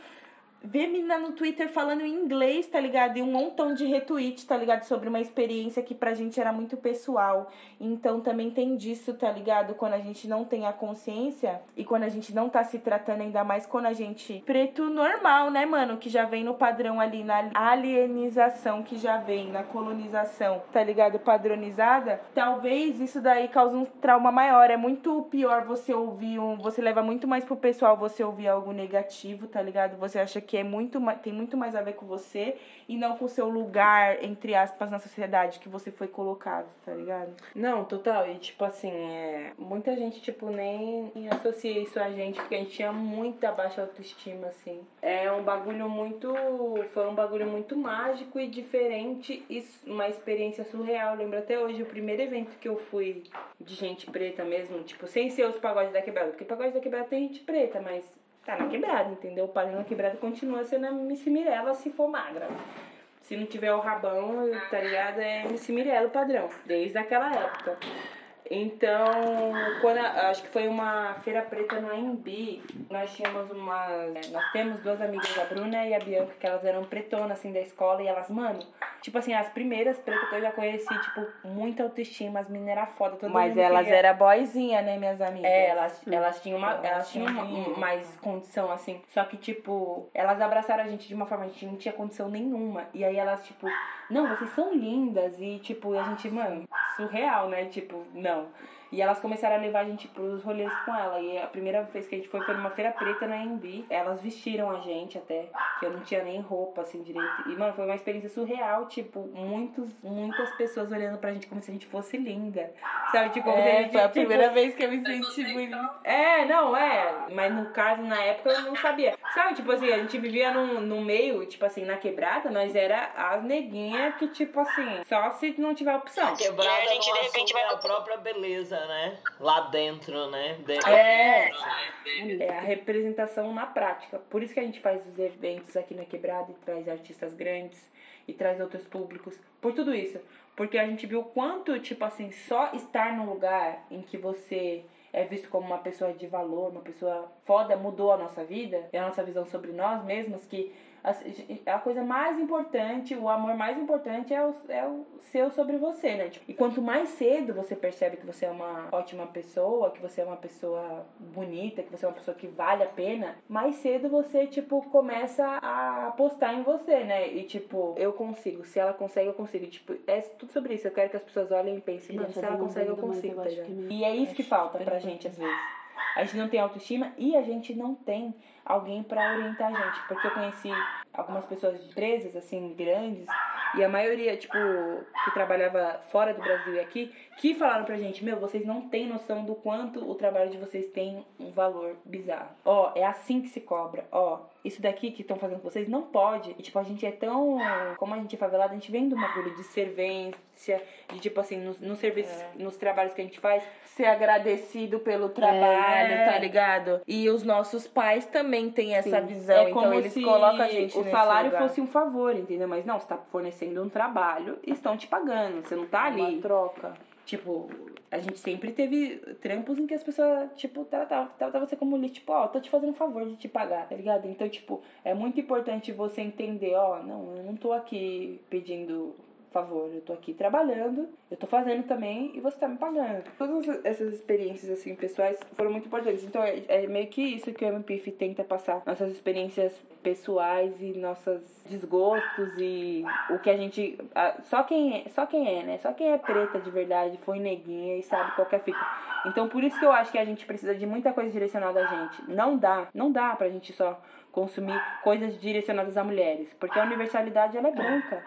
ver menina no Twitter falando em inglês, tá ligado? E um montão de retweet, tá ligado? Sobre uma experiência que pra gente era muito pessoal. Então também tem disso, tá ligado? Quando a gente não tem a consciência e quando a gente não tá se tratando, ainda mais quando a gente. Preto normal, né, mano? Que já vem no padrão ali, na alienização que já vem, na colonização, tá ligado? Padronizada. Talvez isso daí cause um trauma maior. É muito pior você ouvir um. Você leva muito mais pro pessoal você ouvir algo negativo, tá ligado? Você acha que que é muito tem muito mais a ver com você e não com o seu lugar, entre aspas, na sociedade que você foi colocado, tá ligado? Não, total. E tipo assim, é, muita gente, tipo, nem associa isso a gente, porque a gente tinha muita baixa autoestima, assim. É um bagulho muito. Foi um bagulho muito mágico e diferente e uma experiência surreal. Eu lembro até hoje o primeiro evento que eu fui de gente preta mesmo, tipo, sem ser os pagodes da quebrada. Porque pagode da quebrada tem gente preta, mas tá na quebrada, entendeu? O padrão na quebrada continua sendo a Missy Mirella se for magra. Se não tiver o rabão, tá ligado? É Missy Mirella o padrão, desde aquela época. Então, quando acho que foi uma feira preta no AMB, nós tínhamos uma. Nós temos duas amigas, a Bruna e a Bianca, que elas eram pretonas assim da escola, e elas, mano, tipo assim, as primeiras pretas que eu já conheci, tipo, muita autoestima, as meninas eram foda, todo Mas elas queria... eram boizinha, né, minhas amigas? É, elas, elas tinham uma. Elas tinham uma, mais condição, assim. Só que, tipo, elas abraçaram a gente de uma forma, a gente não tinha condição nenhuma. E aí elas, tipo, não, vocês são lindas. E, tipo, a gente, mano, surreal, né? Tipo, não. Então, E elas começaram a levar a gente pros rolês com ela. E a primeira vez que a gente foi foi numa feira preta na MB. Elas vestiram a gente até, que eu não tinha nem roupa assim direito. E, mano, foi uma experiência surreal. Tipo, muitos, muitas pessoas olhando pra gente como se a gente fosse linda. Sabe? Tipo, é, gente, foi a tipo, primeira vez que eu me senti bonita. É, não, é. Mas no caso, na época, eu não sabia. Sabe, tipo assim, a gente vivia no, no meio, tipo assim, na quebrada, nós era as neguinhas que, tipo assim, só se não tiver opção. Quebrada e a gente de repente vai a própria beleza, né? Lá dentro, né? Dentro. É, é a representação na prática. Por isso que a gente faz os eventos aqui na Quebrada e traz artistas grandes e traz outros públicos. Por tudo isso. Porque a gente viu quanto, tipo assim, só estar num lugar em que você é visto como uma pessoa de valor, uma pessoa foda, mudou a nossa vida e a nossa visão sobre nós mesmos, que a coisa mais importante, o amor mais importante é o, é o seu sobre você, né? Tipo, e quanto mais cedo você percebe que você é uma ótima pessoa, que você é uma pessoa bonita, que você é uma pessoa que vale a pena, mais cedo você, tipo, começa a apostar em você, né? E, tipo, eu consigo. Se ela consegue, eu consigo. Tipo, é tudo sobre isso. Eu quero que as pessoas olhem e pensem, mano, se ela consegue, eu consigo, tá E é isso que falta pra gente, às vezes. A gente não tem autoestima e a gente não tem alguém para orientar a gente. Porque eu conheci algumas pessoas presas, assim, grandes, e a maioria, tipo, que trabalhava fora do Brasil e aqui, que falaram pra gente, meu, vocês não têm noção do quanto o trabalho de vocês tem um valor bizarro. Ó, é assim que se cobra. Ó, isso daqui que estão fazendo com vocês não pode. E, tipo, a gente é tão. Como a gente é favelado, a gente vem de uma bagulho de servência, de tipo assim, nos, nos serviços, é. nos trabalhos que a gente faz, ser agradecido pelo trabalho, é. tá ligado? E os nossos pais também têm essa Sim. visão. É então eles colocam a gente. O salário lugar. fosse um favor, entendeu? Mas não, você tá fornecendo um trabalho e estão te pagando. Você não tá é ali. Uma troca. Tipo, a gente sempre teve trampos em que as pessoas, tipo, tratavam, tratavam você como tipo, ó, oh, tô te fazendo um favor de te pagar, tá ligado? Então, tipo, é muito importante você entender, ó, oh, não, eu não tô aqui pedindo favor, eu tô aqui trabalhando, eu tô fazendo também e você tá me pagando. Todas essas experiências, assim, pessoais foram muito importantes. Então, é, é meio que isso que o MPF tenta passar. Nossas experiências pessoais e nossos desgostos e o que a gente... Só quem é, só quem é, né? Só quem é preta de verdade, foi neguinha e sabe qual que é a fita. Então, por isso que eu acho que a gente precisa de muita coisa direcionada a gente. Não dá, não dá pra gente só consumir coisas direcionadas a mulheres, porque a universalidade, ela é branca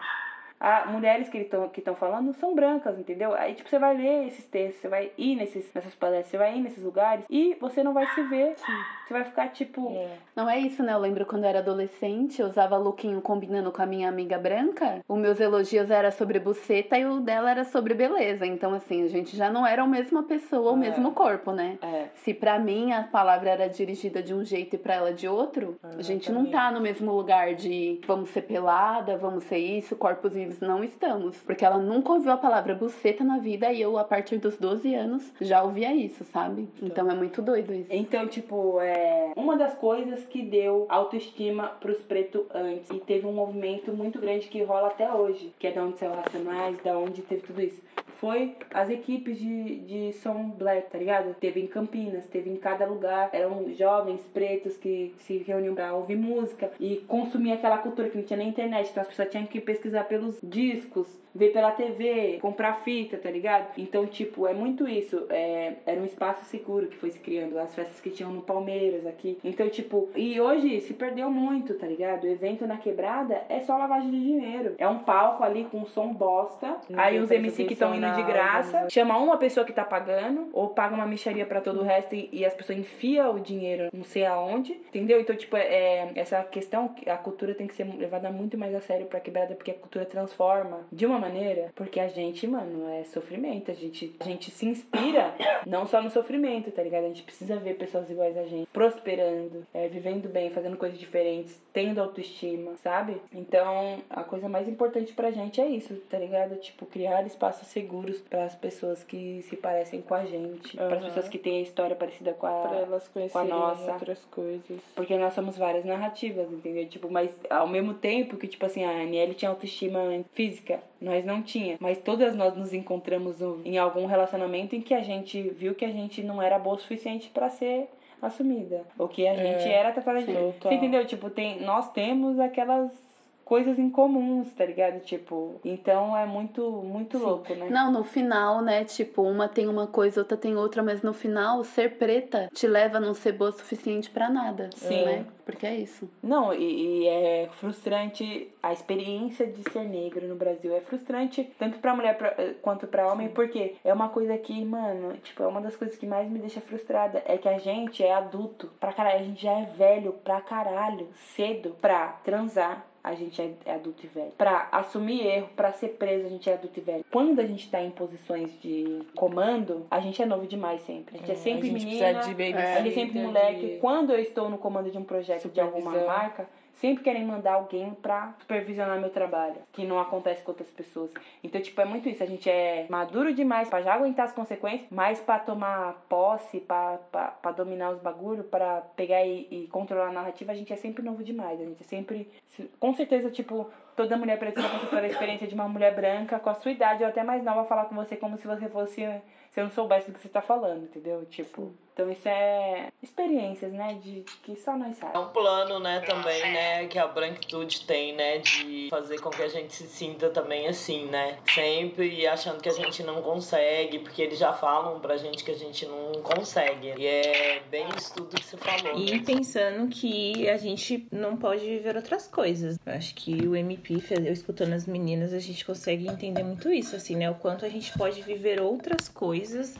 a mulheres que estão que estão falando são brancas, entendeu? Aí tipo você vai ler esses textos, você vai ir nesses nessas palestras, você vai ir nesses lugares e você não vai se ver. Sim. Você vai ficar tipo, é. Não é isso, né? Eu lembro quando eu era adolescente, eu usava lookinho combinando com a minha amiga branca. Os meus elogios era sobre buceta e o dela era sobre beleza. Então assim, a gente já não era a mesma pessoa, o é. mesmo corpo, né? É. Se para mim a palavra era dirigida de um jeito e para ela de outro, a gente não tá no mesmo lugar de vamos ser pelada, vamos ser isso, corpos não estamos. Porque ela nunca ouviu a palavra buceta na vida e eu, a partir dos 12 anos, já ouvia isso, sabe? Então, então é muito doido isso. Então, tipo, é uma das coisas que deu autoestima pros pretos antes. E teve um movimento muito grande que rola até hoje, que é da onde saiu Racionais, da onde teve tudo isso foi as equipes de, de som black, tá ligado? Teve em Campinas, teve em cada lugar. Eram jovens pretos que se reuniam pra ouvir música e consumir aquela cultura que não tinha nem internet. Então as pessoas tinham que pesquisar pelos discos, ver pela TV, comprar fita, tá ligado? Então, tipo, é muito isso. É, era um espaço seguro que foi se criando. As festas que tinham no Palmeiras aqui. Então, tipo, e hoje se perdeu muito, tá ligado? O evento na quebrada é só lavagem de dinheiro. É um palco ali com som bosta. Não aí os MC que estão indo de graça, chama uma pessoa que tá pagando, ou paga uma micharia para todo o resto e, e, as pessoas enfiam o dinheiro não sei aonde, entendeu? Então, tipo, é, essa questão, a cultura tem que ser levada muito mais a sério pra quebrada, porque a cultura transforma de uma maneira, porque a gente, mano, é sofrimento, a gente, a gente se inspira não só no sofrimento, tá ligado? A gente precisa ver pessoas iguais a gente, prosperando, é, vivendo bem, fazendo coisas diferentes, tendo autoestima, sabe? Então, a coisa mais importante pra gente é isso, tá ligado? Tipo, criar espaços seguros seguros para as pessoas que se parecem com a gente, uhum. para as pessoas que têm a história parecida com a, pra elas com a nossa. outras coisas. Porque nós somos várias narrativas, entendeu? Tipo, mas ao mesmo tempo que, tipo assim, a Aniele tinha autoestima física, nós não tinha. Mas todas nós nos encontramos no, em algum relacionamento em que a gente viu que a gente não era boa o suficiente para ser assumida. Ou que a gente é, era tratada de. Você entendeu? Tipo, tem, nós temos aquelas coisas incomuns, tá ligado? Tipo, então é muito, muito Sim. louco, né? Não, no final, né? Tipo, uma tem uma coisa, outra tem outra, mas no final, ser preta te leva a não ser boa o suficiente para nada. Sim. Né? Porque é isso. Não, e, e, é frustrante a experiência de ser negro no Brasil. É frustrante tanto pra mulher pra, quanto pra homem, Sim. porque é uma coisa que, mano, tipo, é uma das coisas que mais me deixa frustrada. É que a gente é adulto pra caralho, a gente já é velho pra caralho, cedo pra transar a gente é, é adulto e velho. Pra assumir erro, pra ser preso, a gente é adulto e velho. Quando a gente tá em posições de comando, a gente é novo demais sempre. A gente é, é sempre menina, a gente é sempre moleque. De... Quando eu estou no comando de um projeto de alguma marca, sempre querem mandar alguém pra supervisionar meu trabalho, que não acontece com outras pessoas. Então, tipo, é muito isso. A gente é maduro demais para já aguentar as consequências, mas para tomar posse, para dominar os bagulhos, para pegar e, e, controlar a narrativa, a gente é sempre novo demais. A gente é sempre. Com certeza, tipo, toda mulher precisa passar pela experiência de uma mulher branca com a sua idade ou até mais nova falar com você como se você fosse. Se eu não soubesse do que você tá falando, entendeu? Tipo. Sim Então isso é experiências, né? De que só nós É sabemos. um plano, né, também, né, que a branquitude tem, né, de fazer com que a gente se sinta também assim, né? Sempre achando que a gente não consegue, porque eles já falam pra gente que a gente não consegue. E é bem isso tudo que você falou. E né? pensando que a gente não pode viver outras coisas. Eu acho que o MP, eu escutando as meninas, a gente consegue entender muito isso, assim, né? O quanto a gente pode viver outras coisas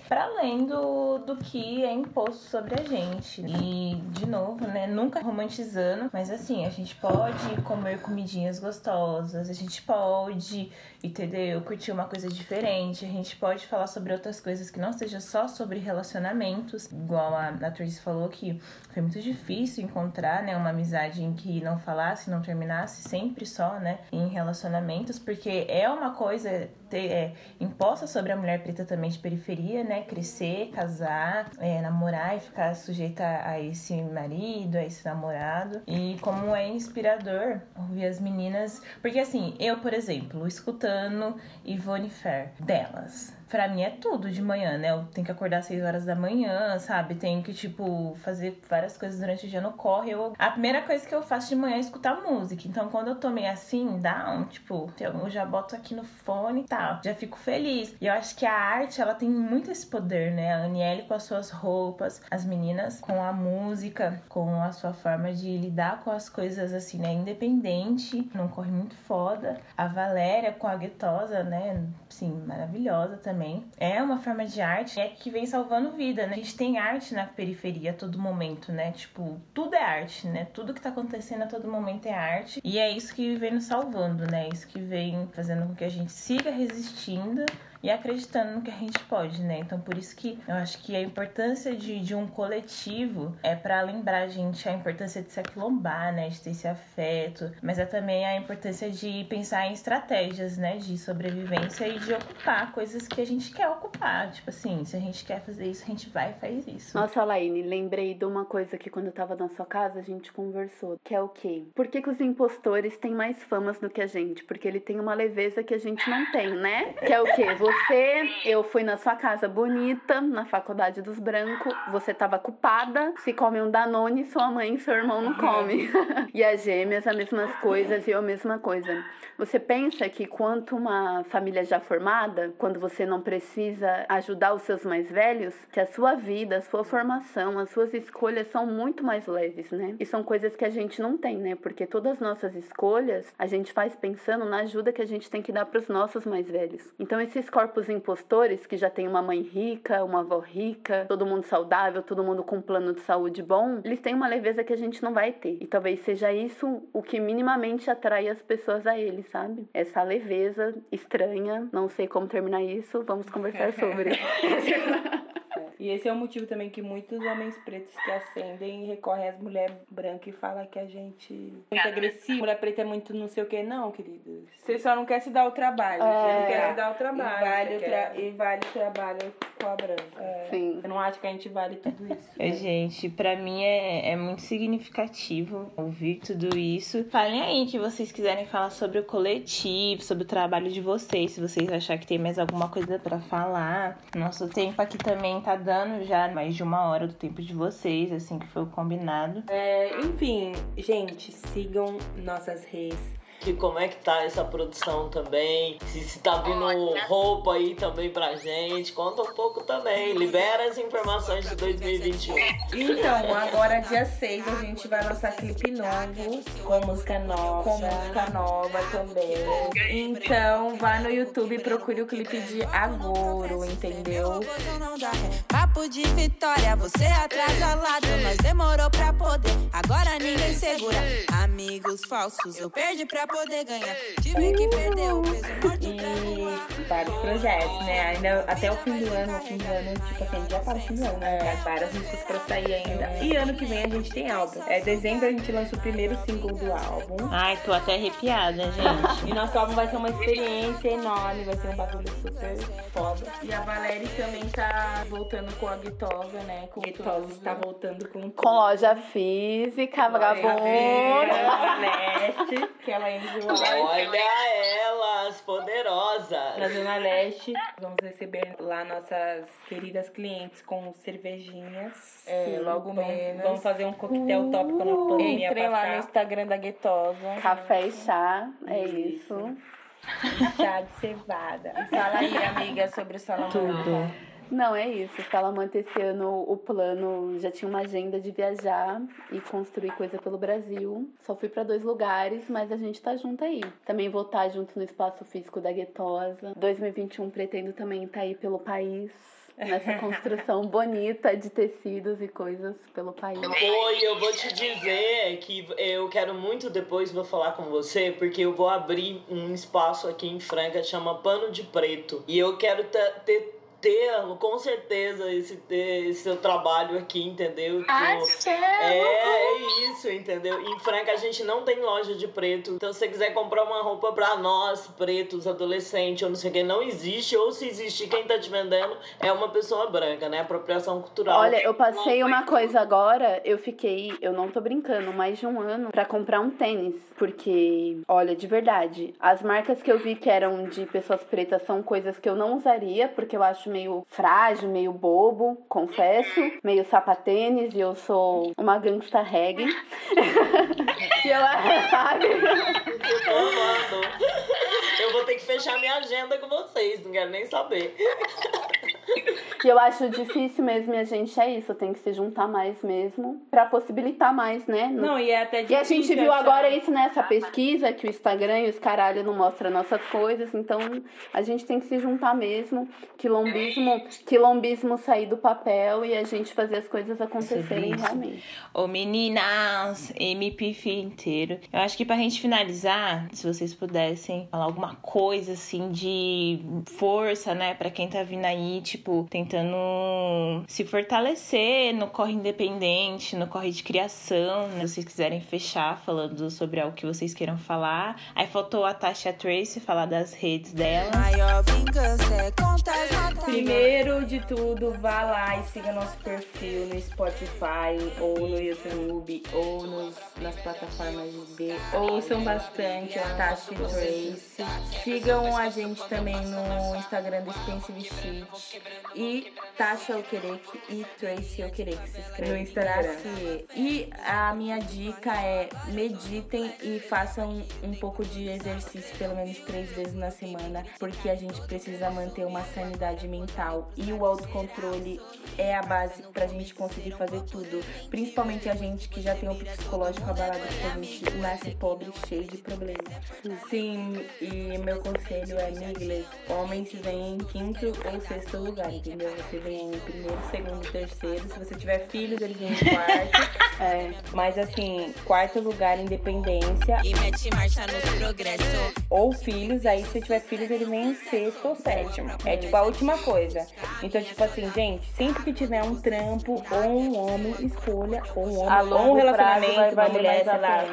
para além do, do que é imposto sobre a gente. E, de novo, né? Nunca romantizando, mas assim, a gente pode comer comidinhas gostosas, a gente pode, entendeu? Curtir uma coisa diferente, a gente pode falar sobre outras coisas que não seja só sobre relacionamentos, igual a, a falou que foi muito difícil encontrar, né, uma amizade em que não falasse, não terminasse sempre só, né, em relacionamentos, porque é uma coisa ter, é, imposta sobre a mulher preta também de periferia, né, crescer, casar, é, namorar e ficar sujeita a esse marido, a esse namorado. E como é inspirador ouvir as meninas, porque assim, eu, por exemplo, escutando Ivone Fair, delas, Pra mim é tudo de manhã, né? Eu tenho que acordar às 6 horas da manhã, sabe? Tenho que, tipo, fazer várias coisas durante o dia no corre. Eu... A primeira coisa que eu faço de manhã é escutar música. Então, quando eu tô meio assim, down, tipo, eu já boto aqui no fone e tal. Já fico feliz. E eu acho que a arte, ela tem muito esse poder, né? A Aniele com as suas roupas, as meninas com a música, com a sua forma de lidar com as coisas, assim, né? Independente, não corre muito foda. A Valéria com a Guetosa, né? Sim, maravilhosa também também. É uma forma de arte é que vem salvando vida, né? A gente tem arte na periferia a todo momento, né? Tipo, tudo é arte, né? Tudo que tá acontecendo a todo momento é arte. E é isso que vem nos salvando, né? Isso que vem fazendo com que a gente siga resistindo e acreditando no que a gente pode, né? Então, por isso que eu acho que a importância de, de um coletivo é para lembrar a gente a importância de se aquilombar, né? De ter esse afeto, mas é também a importância de pensar em estratégias, né? De sobrevivência e de ocupar coisas que a gente quer ocupar. Tipo assim, se a gente quer fazer isso, a gente vai e faz isso. Nossa, Laine, lembrei de uma coisa que quando eu tava na sua casa a gente conversou, que é o quê? Por que, que os impostores têm mais famas do que a gente? Porque ele tem uma leveza que a gente não tem, né? Que é o quê? Você, eu fui na sua casa bonita, na faculdade dos brancos, você tava culpada, se come um Danone, sua mãe e seu irmão não come. e as gêmeas, as mesmas coisas e eu a mesma coisa. Você pensa que quanto uma família já formada, quando você não precisa ajudar os seus mais velhos, que a sua vida, a sua formação, as suas escolhas são muito mais leves, né? E são coisas que a gente não tem, né? Porque todas as nossas escolhas a gente faz pensando na ajuda que a gente tem que dar para os nossos mais velhos. Então esses corpos impostores que já tem uma mãe rica, uma avó rica, todo mundo saudável, todo mundo com um plano de saúde bom, eles têm uma leveza que a gente não vai ter. E talvez seja isso o que minimamente atrai as pessoas a eles, sabe? Essa leveza estranha, não sei como terminar isso, vamos conversar sobre. E esse é o motivo também que muitos homens pretos que ascendem recorrem às mulheres brancas e falam que a gente é muito agressiva, mulher preta é muito não sei o que, não, queridos. Você só não quer se dar o trabalho. Você não quer se dar o trabalho. E vale, o, tra e vale o trabalho com a branca. Sim. Eu não acho que a gente vale tudo isso. É, gente, pra mim é, é muito significativo ouvir tudo isso. Falem aí que vocês quiserem falar sobre o coletivo, sobre o trabalho de vocês, se vocês acharem que tem mais alguma coisa pra falar. Nosso tempo aqui também tá dando já mais de uma hora do tempo de vocês, assim que foi combinado. É, enfim, gente, sigam nossas redes. Que como é que tá essa produção também? Se, se tá vindo roupa aí também pra gente, conta um pouco também. Libera as informações de 2021. Então, agora dia 6 a gente vai lançar clipe novo, Com música nova. com música nova também. Então, vá no YouTube e procure o clipe de Agouro, entendeu? Papo de vitória, você atrás da lado, mas demorou pra poder. Agora ninguém segura. Amigos falsos, eu perdi pra poder ganhar. Tive que perder o peso morto pra vários projetos, né? Ainda até o fim do ano, o fim do ano, tipo assim, já para o fim do ano, né? Tem várias músicas pra sair ainda. E ano que vem a gente tem álbum. É dezembro a gente lança o primeiro single do álbum. Ai, tô até arrepiada, gente. E nosso álbum vai ser uma experiência enorme, vai ser um bagulho super foda. E a Valéria também tá voltando com a Guitosa, né? Com Guitosa está voltando com Com loja física, vagabunda. Neste, que ela é enjoada. Olha ela, meninas poderosas. Na Zona Leste, vamos receber lá nossas queridas clientes com cervejinhas. É, logo vamos- menos. vamos fazer um coquetel top quando a pandemia Entrem lá passar. no Instagram da Guetosa. Café e chá, é isso. Chá de cevada. Fala aí, amiga, sobre o Salamanca. Não, é isso. Salamanta esse ano o plano já tinha uma agenda de viajar e construir coisa pelo Brasil. Só fui pra dois lugares, mas a gente tá junto aí. Também vou estar junto no espaço físico da Guetosa. 2021 pretendo também estar aí pelo país. Nessa construção bonita de tecidos e coisas pelo país. Oi, eu vou te dizer que eu quero muito depois vou falar com você, porque eu vou abrir um espaço aqui em Franca chama Pano de Preto. E eu quero ter, ter, ter com certeza esse, ter esse seu trabalho aqui, entendeu? Tipo, é, é isso, entendeu? Em Franca a gente não tem loja de preto. Então se você quiser comprar uma roupa pra nós, pretos, adolescentes, ou não sei o que, não existe. Ou se existir, quem tá te vendendo é uma pessoa branca, né? Apropriação cultural. Olha, eu passei uma coisa agora, eu fiquei, eu não tô brincando, mais de um ano pra comprar um tênis. Porque, olha, de verdade, as marcas que eu vi que eram de pessoas pretas são coisas que eu não usaria, porque eu acho meio frágil, meio bobo, confesso, meio sapatênis, e eu sou uma gangsta reggae. e eu, sabe? Eu tô. Vou ter que fechar minha agenda com vocês, não quero nem saber. E eu acho difícil mesmo, e a gente é isso, tem que se juntar mais mesmo, pra possibilitar mais, né? No- Não, e é até E a difícil gente viu achar- agora isso nessa pesquisa, que o Instagram e os caralho não mostram nossas coisas, então a gente tem que se juntar mesmo, quilombismo, quilombismo sair do papel e a gente fazer as coisas acontecerem realmente. Ô meninas, MPF inteiro. Eu acho que pra gente finalizar, se vocês pudessem falar alguma coisa assim de força, né, Pra quem tá vindo aí, tipo, tentando se fortalecer no corre independente, no corre de criação, né? Se vocês quiserem fechar falando sobre algo que vocês queiram falar. Aí faltou a Tasha Tracy falar das redes dela. Maior vingança é. Primeiro de tudo, vá lá e siga nosso perfil no Spotify, ou no YouTube, ou nos, nas plataformas de Ouçam bastante a Tasha Trace. Sigam a gente também no Instagram do Expensive Shit. E Tasha Okereke e Tracy Okereke. Se inscreve No Instagram. Tracy. E a minha dica é meditem e façam um pouco de exercício pelo menos três vezes na semana, porque a gente precisa manter uma sanidade mental e o autocontrole é a base pra gente conseguir fazer tudo. Principalmente a gente que já tem o psicológico abalado, porque a gente nasce pobre, cheio de problemas. Sim, e meu conselho é, Migles, homens vêm em quinto ou sexto lugar, entendeu? Você vem em primeiro, segundo, terceiro. Se você tiver filhos, eles vêm em quarto. É, Mas assim, quarto lugar, independência. E mete marcha no progresso. Ou filhos, aí se tiver filhos, ele vem em sexto ou sétimo. É tipo a última coisa. Então, tipo assim, gente, sempre que tiver um trampo ou um homem, escolha ou um homem A ou um longo prazo relacionamento, vai uma mulher, sei lá.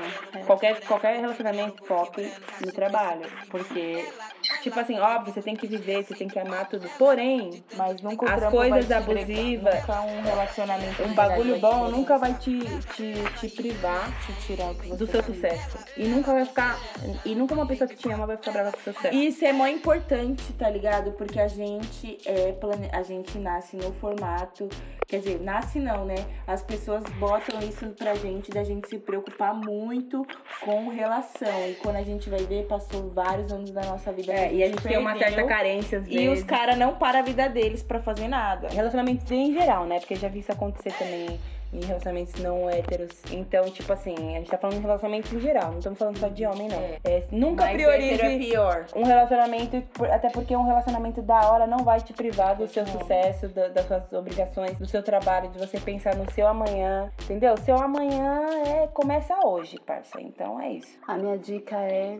Qualquer, qualquer relacionamento, foque no trabalho. Porque, ela tipo assim, óbvio, você tem que viver, você tem que amar tudo. Porém, Mas nunca As coisas abusivas, um relacionamento um bagulho bom nunca vai te, te, te privar te tirar do seu sucesso. E nunca vai ficar. E nunca uma pessoa que te ama vai ficar brava com o seu sucesso. Isso é mó importante, tá ligado? Porque a gente é plane... a gente nasce no formato. Quer dizer, nasce não, né? As pessoas botam isso pra gente da gente se preocupar muito com relação. E quando a gente vai ver, passou vários anos da nossa vida. É, e a gente tem uma certa carência às E vezes. os caras não param a vida deles pra fazer nada. Relacionamentos em geral, né? Porque eu já vi isso acontecer também em relacionamentos não héteros. Então, tipo assim, a gente tá falando de relacionamentos em geral, não estamos falando só de homem, não. É, nunca Mas priorize é pior. um relacionamento, até porque um relacionamento da hora não vai te privar do seu sucesso, da- das suas obrigações, do seu trabalho, de você pensar no seu amanhã, entendeu? Seu amanhã é começa hoje, parça. Então é isso. a minha dica é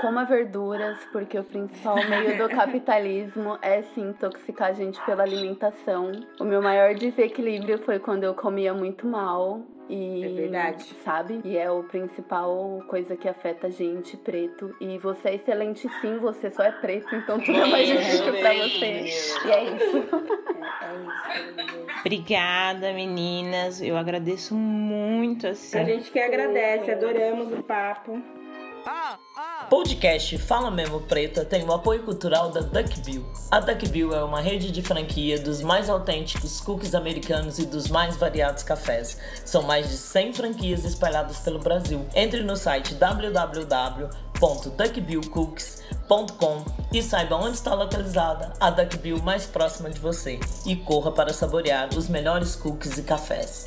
coma verduras, porque o principal meio do capitalismo é se intoxicar a gente pela alimentação. O meu maior desequilíbrio foi quando eu comia muito mal. E, É verdade. Sabe? E é o principal coisa que afeta a gente, preto. E você é excelente sim, você só é preto, então tudo é mais difícil pra você. E é isso. É isso. Obrigada, meninas. Eu agradeço muito, assim. A gente que agradece, adoramos o papo. Podcast Fala Mesmo Preta tem o apoio cultural da Duckbill. A Duckbill é uma rede de franquia dos mais autênticos cookies americanos e dos mais variados cafés. São mais de 100 franquias espalhadas pelo Brasil. Entre no site www.duckbillcookies.com e saiba onde está localizada a Duckbill mais próxima de você e corra para saborear os melhores cookies e cafés.